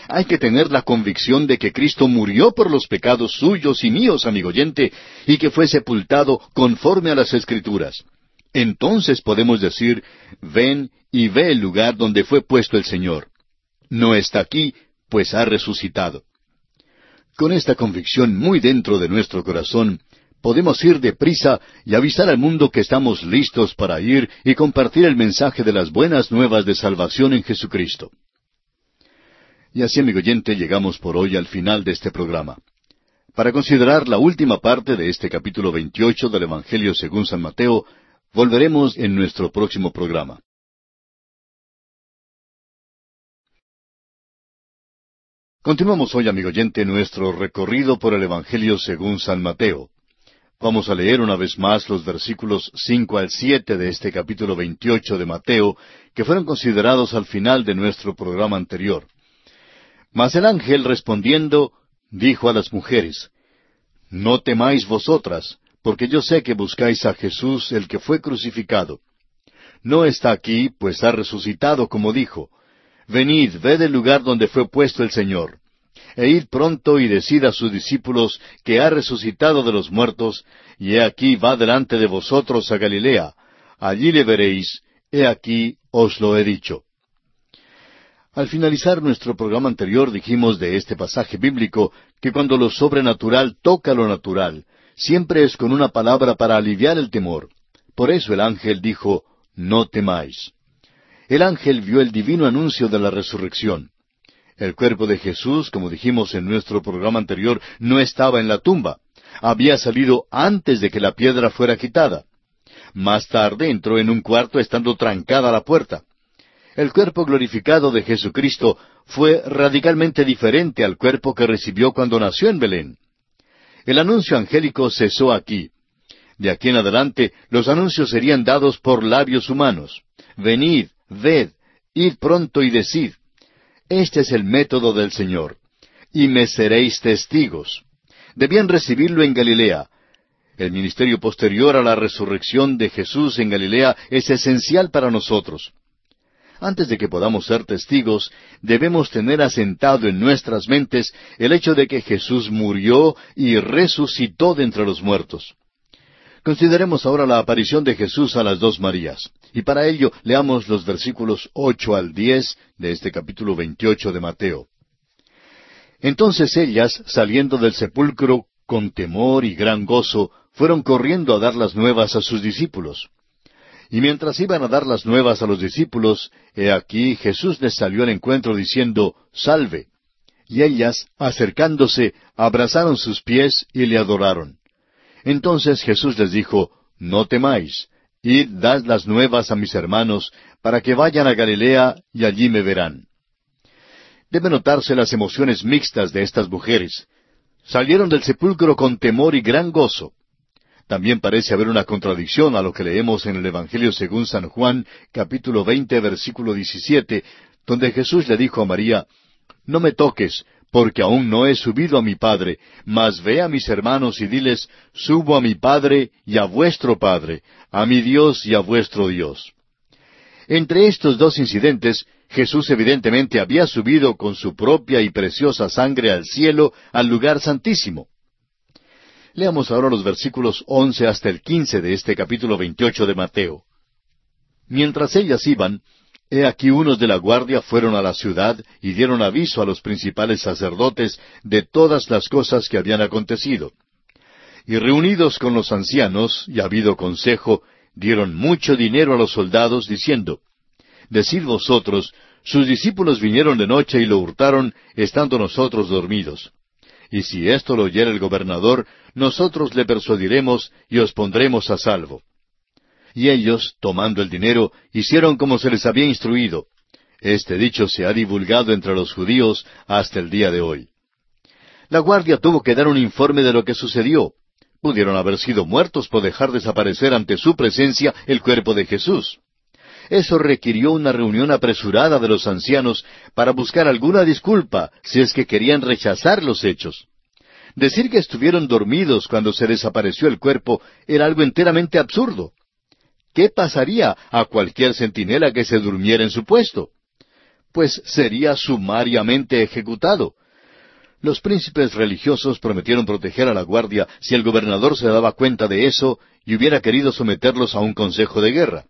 Hay que tener la convicción de que Cristo murió por los pecados suyos y míos, amigo oyente, y que fue sepultado conforme a las Escrituras. Entonces podemos decir, ven y ve el lugar donde fue puesto el Señor. No está aquí, pues ha resucitado. Con esta convicción muy dentro de nuestro corazón, podemos ir deprisa y avisar al mundo que estamos listos para ir y compartir el mensaje de las buenas nuevas de salvación en Jesucristo. Y así, amigo oyente, llegamos por hoy al final de este programa. Para considerar la última parte de este capítulo 28 del Evangelio según San Mateo, volveremos en nuestro próximo programa. Continuamos hoy, amigo oyente, nuestro recorrido por el Evangelio según San Mateo. Vamos a leer una vez más los versículos cinco al siete de este capítulo veintiocho de Mateo, que fueron considerados al final de nuestro programa anterior. Mas el ángel respondiendo, dijo a las mujeres, No temáis vosotras, porque yo sé que buscáis a Jesús el que fue crucificado. No está aquí, pues ha resucitado como dijo. Venid, ved el lugar donde fue puesto el Señor. E id pronto y decid a sus discípulos que ha resucitado de los muertos, y he aquí va delante de vosotros a Galilea. Allí le veréis, he aquí os lo he dicho. Al finalizar nuestro programa anterior dijimos de este pasaje bíblico que cuando lo sobrenatural toca lo natural, siempre es con una palabra para aliviar el temor. Por eso el ángel dijo, No temáis el ángel vio el divino anuncio de la resurrección. El cuerpo de Jesús, como dijimos en nuestro programa anterior, no estaba en la tumba. Había salido antes de que la piedra fuera quitada. Más tarde entró en un cuarto estando trancada la puerta. El cuerpo glorificado de Jesucristo fue radicalmente diferente al cuerpo que recibió cuando nació en Belén. El anuncio angélico cesó aquí. De aquí en adelante los anuncios serían dados por labios humanos. Venid, ved, id pronto y decid. Este es el método del Señor. Y me seréis testigos. Debían recibirlo en Galilea. El ministerio posterior a la resurrección de Jesús en Galilea es esencial para nosotros. Antes de que podamos ser testigos, debemos tener asentado en nuestras mentes el hecho de que Jesús murió y resucitó de entre los muertos. Consideremos ahora la aparición de Jesús a las dos Marías. Y para ello leamos los versículos ocho al diez de este capítulo veintiocho de Mateo. Entonces ellas, saliendo del sepulcro con temor y gran gozo, fueron corriendo a dar las nuevas a sus discípulos. Y mientras iban a dar las nuevas a los discípulos, he aquí Jesús les salió al encuentro diciendo, Salve. Y ellas, acercándose, abrazaron sus pies y le adoraron. Entonces Jesús les dijo, No temáis, id dad las nuevas a mis hermanos, para que vayan a Galilea y allí me verán. Debe notarse las emociones mixtas de estas mujeres. Salieron del sepulcro con temor y gran gozo. También parece haber una contradicción a lo que leemos en el Evangelio según San Juan, capítulo veinte, versículo diecisiete, donde Jesús le dijo a María, No me toques, porque aún no he subido a mi Padre, mas ve a mis hermanos y diles, subo a mi Padre y a vuestro Padre, a mi Dios y a vuestro Dios. Entre estos dos incidentes, Jesús evidentemente había subido con su propia y preciosa sangre al cielo, al lugar santísimo. Leamos ahora los versículos once hasta el quince de este capítulo veintiocho de Mateo. Mientras ellas iban, He aquí unos de la guardia fueron a la ciudad y dieron aviso a los principales sacerdotes de todas las cosas que habían acontecido. Y reunidos con los ancianos, y habido consejo, dieron mucho dinero a los soldados, diciendo, Decid vosotros, sus discípulos vinieron de noche y lo hurtaron, estando nosotros dormidos. Y si esto lo oyera el gobernador, nosotros le persuadiremos y os pondremos a salvo. Y ellos, tomando el dinero, hicieron como se les había instruido. Este dicho se ha divulgado entre los judíos hasta el día de hoy. La guardia tuvo que dar un informe de lo que sucedió. Pudieron haber sido muertos por dejar desaparecer ante su presencia el cuerpo de Jesús. Eso requirió una reunión apresurada de los ancianos para buscar alguna disculpa si es que querían rechazar los hechos. Decir que estuvieron dormidos cuando se desapareció el cuerpo era algo enteramente absurdo. ¿qué pasaría a cualquier centinela que se durmiera en su puesto? Pues sería sumariamente ejecutado. Los príncipes religiosos prometieron proteger a la guardia si el gobernador se daba cuenta de eso y hubiera querido someterlos a un consejo de guerra.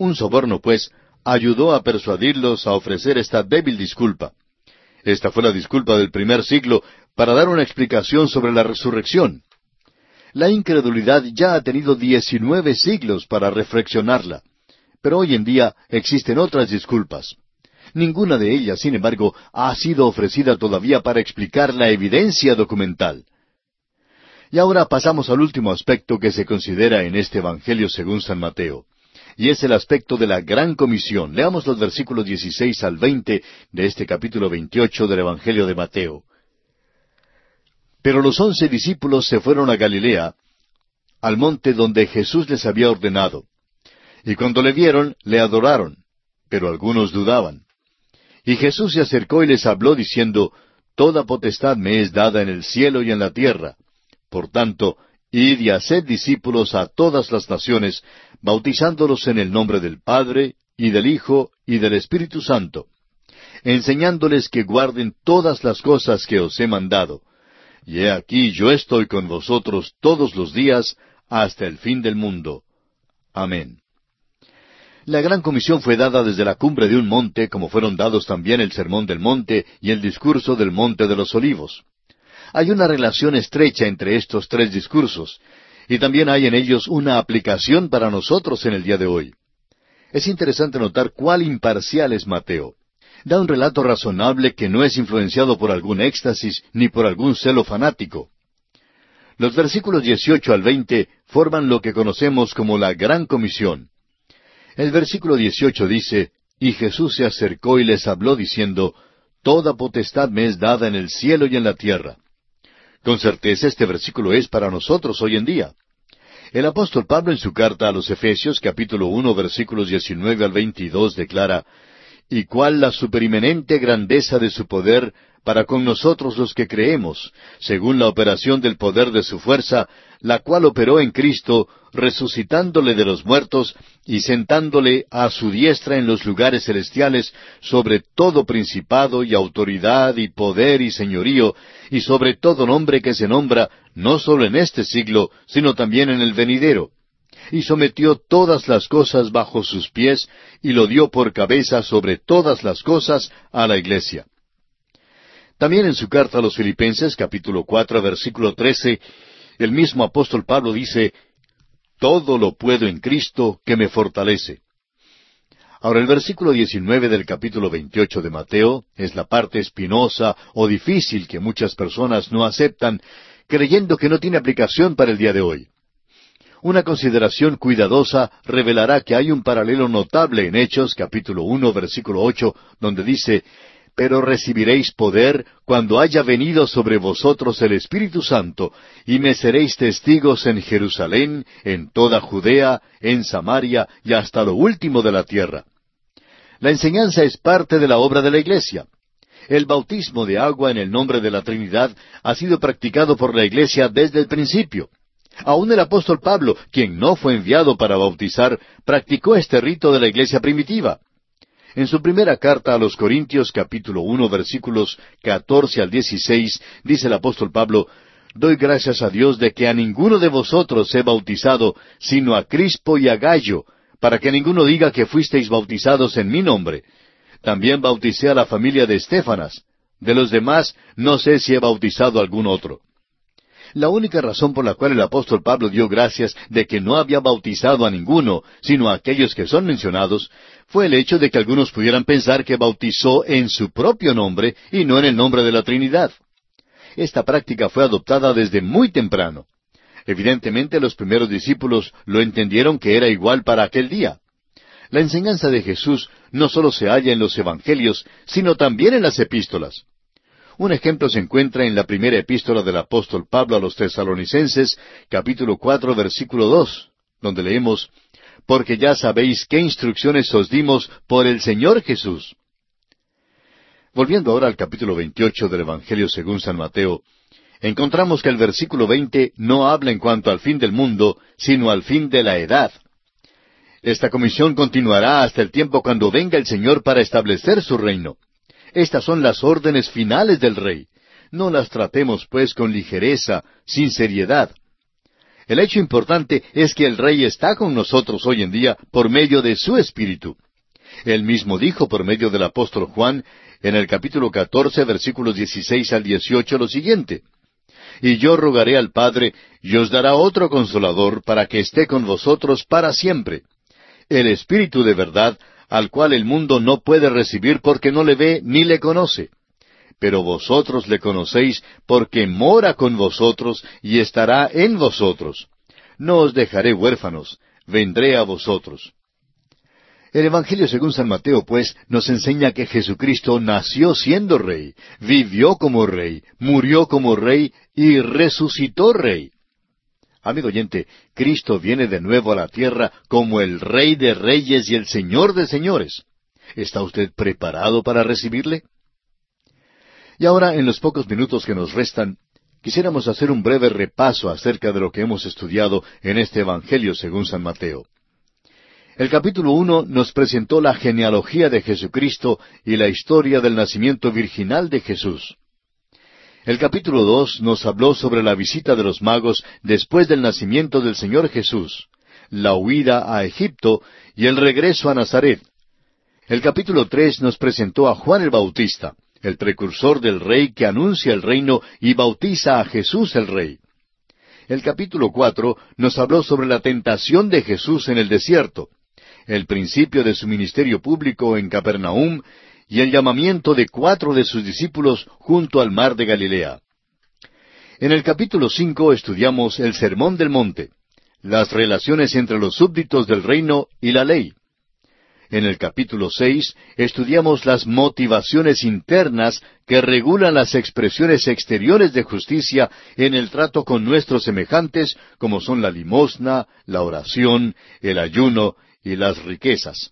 Un soborno, pues, ayudó a persuadirlos a ofrecer esta débil disculpa. Esta fue la disculpa del primer siglo para dar una explicación sobre la resurrección. La incredulidad ya ha tenido diecinueve siglos para reflexionarla, pero hoy en día existen otras disculpas. Ninguna de ellas, sin embargo, ha sido ofrecida todavía para explicar la evidencia documental. Y ahora pasamos al último aspecto que se considera en este Evangelio según San Mateo, y es el aspecto de la gran comisión. Leamos los versículos 16 al 20 de este capítulo 28 del Evangelio de Mateo. Pero los once discípulos se fueron a Galilea, al monte donde Jesús les había ordenado. Y cuando le vieron, le adoraron, pero algunos dudaban. Y Jesús se acercó y les habló diciendo, Toda potestad me es dada en el cielo y en la tierra. Por tanto, id y haced discípulos a todas las naciones, bautizándolos en el nombre del Padre, y del Hijo, y del Espíritu Santo, enseñándoles que guarden todas las cosas que os he mandado. Y he aquí yo estoy con vosotros todos los días hasta el fin del mundo. Amén. La gran comisión fue dada desde la cumbre de un monte, como fueron dados también el sermón del monte y el discurso del monte de los olivos. Hay una relación estrecha entre estos tres discursos, y también hay en ellos una aplicación para nosotros en el día de hoy. Es interesante notar cuál imparcial es Mateo. Da un relato razonable que no es influenciado por algún éxtasis ni por algún celo fanático. Los versículos 18 al 20 forman lo que conocemos como la Gran Comisión. El versículo 18 dice, Y Jesús se acercó y les habló diciendo, Toda potestad me es dada en el cielo y en la tierra. Con certeza este versículo es para nosotros hoy en día. El apóstol Pablo en su carta a los Efesios capítulo uno versículos 19 al 22 declara, y cuál la superimenente grandeza de su poder para con nosotros los que creemos, según la operación del poder de su fuerza, la cual operó en Cristo, resucitándole de los muertos y sentándole a su diestra en los lugares celestiales sobre todo principado y autoridad y poder y señorío, y sobre todo nombre que se nombra, no sólo en este siglo, sino también en el venidero y sometió todas las cosas bajo sus pies, y lo dio por cabeza sobre todas las cosas a la iglesia. También en su carta a los Filipenses, capítulo cuatro, versículo trece, el mismo apóstol Pablo dice, Todo lo puedo en Cristo que me fortalece. Ahora el versículo 19 del capítulo 28 de Mateo es la parte espinosa o difícil que muchas personas no aceptan, creyendo que no tiene aplicación para el día de hoy. Una consideración cuidadosa revelará que hay un paralelo notable en Hechos capítulo uno versículo ocho, donde dice Pero recibiréis poder cuando haya venido sobre vosotros el Espíritu Santo, y me seréis testigos en Jerusalén, en toda Judea, en Samaria y hasta lo último de la tierra. La enseñanza es parte de la obra de la Iglesia. El bautismo de agua en el nombre de la Trinidad ha sido practicado por la Iglesia desde el principio. Aún el apóstol Pablo, quien no fue enviado para bautizar, practicó este rito de la iglesia primitiva. En su primera carta a los Corintios capítulo uno versículos catorce al dieciséis dice el apóstol Pablo Doy gracias a Dios de que a ninguno de vosotros he bautizado, sino a Crispo y a Gallo, para que ninguno diga que fuisteis bautizados en mi nombre. También bauticé a la familia de Estefanas. De los demás no sé si he bautizado algún otro. La única razón por la cual el apóstol Pablo dio gracias de que no había bautizado a ninguno, sino a aquellos que son mencionados, fue el hecho de que algunos pudieran pensar que bautizó en su propio nombre y no en el nombre de la Trinidad. Esta práctica fue adoptada desde muy temprano. Evidentemente los primeros discípulos lo entendieron que era igual para aquel día. La enseñanza de Jesús no solo se halla en los Evangelios, sino también en las epístolas. Un ejemplo se encuentra en la primera epístola del apóstol Pablo a los tesalonicenses, capítulo cuatro, versículo dos, donde leemos, Porque ya sabéis qué instrucciones os dimos por el Señor Jesús. Volviendo ahora al capítulo veintiocho del Evangelio según San Mateo, encontramos que el versículo veinte no habla en cuanto al fin del mundo, sino al fin de la edad. Esta comisión continuará hasta el tiempo cuando venga el Señor para establecer su reino. Estas son las órdenes finales del rey. No las tratemos, pues, con ligereza, sin seriedad. El hecho importante es que el Rey está con nosotros hoy en día por medio de su Espíritu. Él mismo dijo por medio del apóstol Juan en el capítulo catorce, versículos dieciséis al dieciocho, lo siguiente. Y yo rogaré al Padre, y os dará otro consolador para que esté con vosotros para siempre. El Espíritu de verdad, al cual el mundo no puede recibir porque no le ve ni le conoce. Pero vosotros le conocéis porque mora con vosotros y estará en vosotros. No os dejaré huérfanos, vendré a vosotros. El Evangelio según San Mateo, pues, nos enseña que Jesucristo nació siendo rey, vivió como rey, murió como rey y resucitó rey. Amigo oyente, Cristo viene de nuevo a la tierra como el Rey de Reyes y el Señor de Señores. ¿Está usted preparado para recibirle? Y ahora, en los pocos minutos que nos restan, quisiéramos hacer un breve repaso acerca de lo que hemos estudiado en este Evangelio según San Mateo. El capítulo uno nos presentó la genealogía de Jesucristo y la historia del nacimiento virginal de Jesús. El capítulo dos nos habló sobre la visita de los magos después del nacimiento del Señor Jesús, la huida a Egipto y el regreso a Nazaret. El capítulo tres nos presentó a Juan el Bautista, el precursor del Rey que anuncia el reino y bautiza a Jesús el Rey. El capítulo cuatro nos habló sobre la tentación de Jesús en el desierto, el principio de su ministerio público en Capernaum y el llamamiento de cuatro de sus discípulos junto al mar de Galilea. En el capítulo cinco estudiamos el Sermón del Monte, las relaciones entre los súbditos del reino y la ley. En el capítulo seis estudiamos las motivaciones internas que regulan las expresiones exteriores de justicia en el trato con nuestros semejantes, como son la limosna, la oración, el ayuno y las riquezas.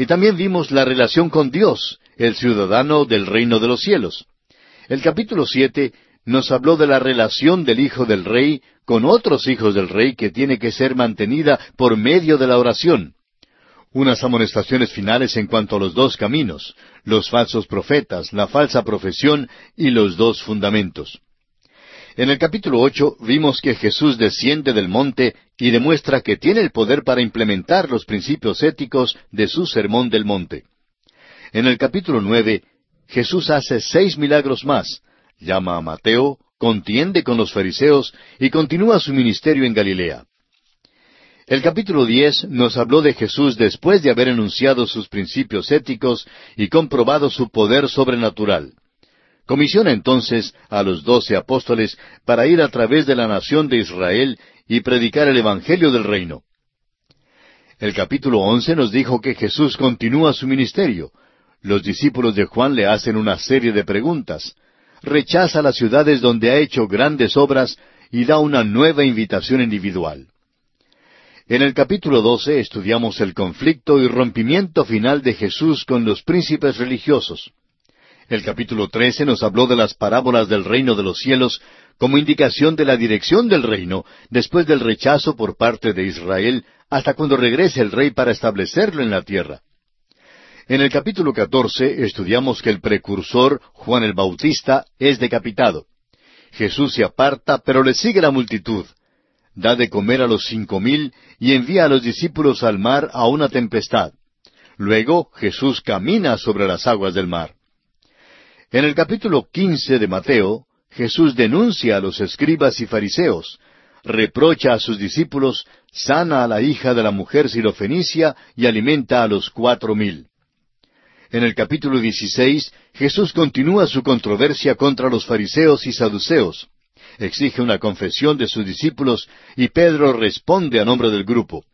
Y también vimos la relación con Dios, el ciudadano del reino de los cielos. El capítulo siete nos habló de la relación del Hijo del Rey con otros hijos del Rey que tiene que ser mantenida por medio de la oración. Unas amonestaciones finales en cuanto a los dos caminos, los falsos profetas, la falsa profesión y los dos fundamentos. En el capítulo ocho vimos que Jesús desciende del monte y demuestra que tiene el poder para implementar los principios éticos de su sermón del monte. En el capítulo nueve, Jesús hace seis milagros más, llama a Mateo, contiende con los fariseos y continúa su ministerio en Galilea. El capítulo diez nos habló de Jesús después de haber enunciado sus principios éticos y comprobado su poder sobrenatural. Comisiona entonces a los doce apóstoles para ir a través de la nación de Israel y predicar el Evangelio del reino. El capítulo once nos dijo que Jesús continúa su ministerio. Los discípulos de Juan le hacen una serie de preguntas. Rechaza las ciudades donde ha hecho grandes obras y da una nueva invitación individual. En el capítulo doce estudiamos el conflicto y rompimiento final de Jesús con los príncipes religiosos. El capítulo trece nos habló de las parábolas del reino de los cielos como indicación de la dirección del reino después del rechazo por parte de Israel hasta cuando regrese el rey para establecerlo en la tierra. En el capítulo catorce estudiamos que el precursor, Juan el Bautista, es decapitado. Jesús se aparta, pero le sigue la multitud. Da de comer a los cinco mil y envía a los discípulos al mar a una tempestad. Luego Jesús camina sobre las aguas del mar. En el capítulo quince de Mateo, Jesús denuncia a los escribas y fariseos, reprocha a sus discípulos, sana a la hija de la mujer sirofenicia y alimenta a los cuatro mil. En el capítulo dieciséis, Jesús continúa su controversia contra los fariseos y saduceos. Exige una confesión de sus discípulos y Pedro responde a nombre del grupo.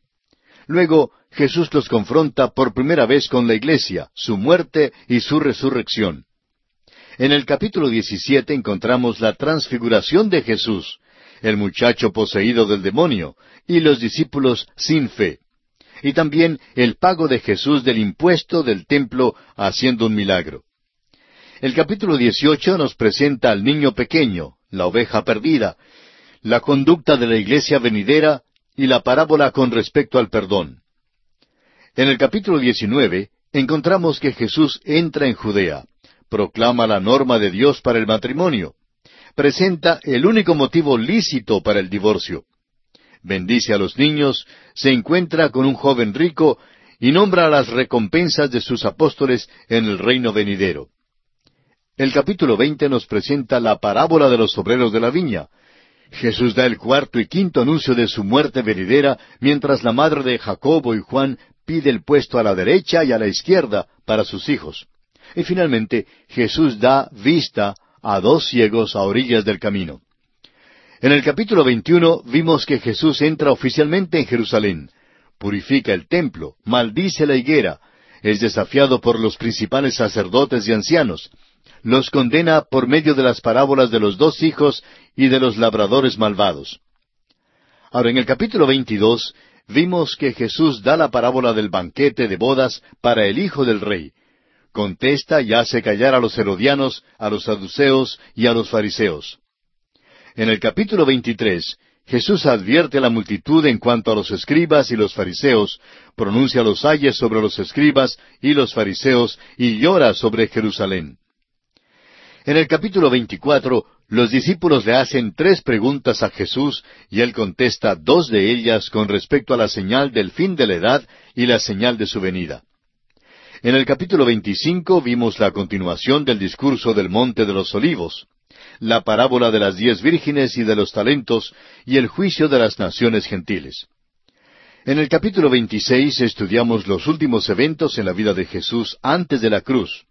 Luego, Jesús los confronta por primera vez con la iglesia, su muerte y su resurrección. En el capítulo 17 encontramos la transfiguración de Jesús, el muchacho poseído del demonio, y los discípulos sin fe. Y también el pago de Jesús del impuesto del templo haciendo un milagro. El capítulo 18 nos presenta al niño pequeño, la oveja perdida, la conducta de la iglesia venidera y la parábola con respecto al perdón. En el capítulo 19 encontramos que Jesús entra en Judea proclama la norma de Dios para el matrimonio. Presenta el único motivo lícito para el divorcio. Bendice a los niños, se encuentra con un joven rico y nombra las recompensas de sus apóstoles en el reino venidero. El capítulo veinte nos presenta la parábola de los obreros de la viña. Jesús da el cuarto y quinto anuncio de su muerte venidera, mientras la madre de Jacobo y Juan pide el puesto a la derecha y a la izquierda para sus hijos. Y finalmente Jesús da vista a dos ciegos a orillas del camino. En el capítulo 21 vimos que Jesús entra oficialmente en Jerusalén, purifica el templo, maldice la higuera, es desafiado por los principales sacerdotes y ancianos, los condena por medio de las parábolas de los dos hijos y de los labradores malvados. Ahora, en el capítulo 22 vimos que Jesús da la parábola del banquete de bodas para el hijo del rey. Contesta y hace callar a los herodianos, a los saduceos y a los fariseos. En el capítulo 23, Jesús advierte a la multitud en cuanto a los escribas y los fariseos, pronuncia los ayes sobre los escribas y los fariseos y llora sobre Jerusalén. En el capítulo 24, los discípulos le hacen tres preguntas a Jesús y él contesta dos de ellas con respecto a la señal del fin de la edad y la señal de su venida. En el capítulo 25 vimos la continuación del discurso del Monte de los Olivos la parábola de las diez vírgenes y de los talentos y el juicio de las naciones gentiles. En el capítulo 26 estudiamos los últimos eventos en la vida de Jesús antes de la cruz,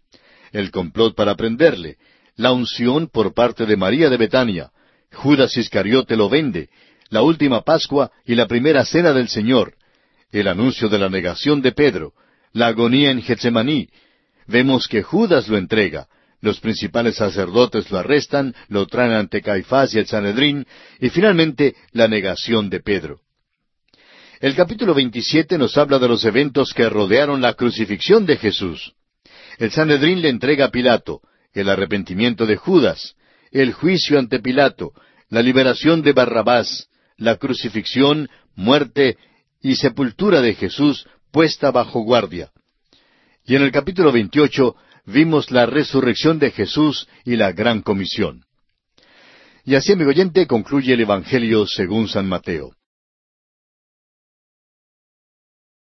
el complot para prenderle, la unción por parte de María de Betania, Judas Iscariote lo vende, la última Pascua y la primera cena del Señor, el anuncio de la negación de Pedro, la agonía en Getsemaní, vemos que Judas lo entrega, los principales sacerdotes lo arrestan, lo traen ante Caifás y el Sanedrín, y finalmente la negación de Pedro. El capítulo 27 nos habla de los eventos que rodearon la crucifixión de Jesús. El Sanedrín le entrega a Pilato, el arrepentimiento de Judas, el juicio ante Pilato, la liberación de Barrabás, la crucifixión, muerte y sepultura de Jesús puesta bajo guardia. Y en el capítulo 28 vimos la resurrección de Jesús y la gran comisión. Y así, amigo oyente, concluye el Evangelio según San Mateo.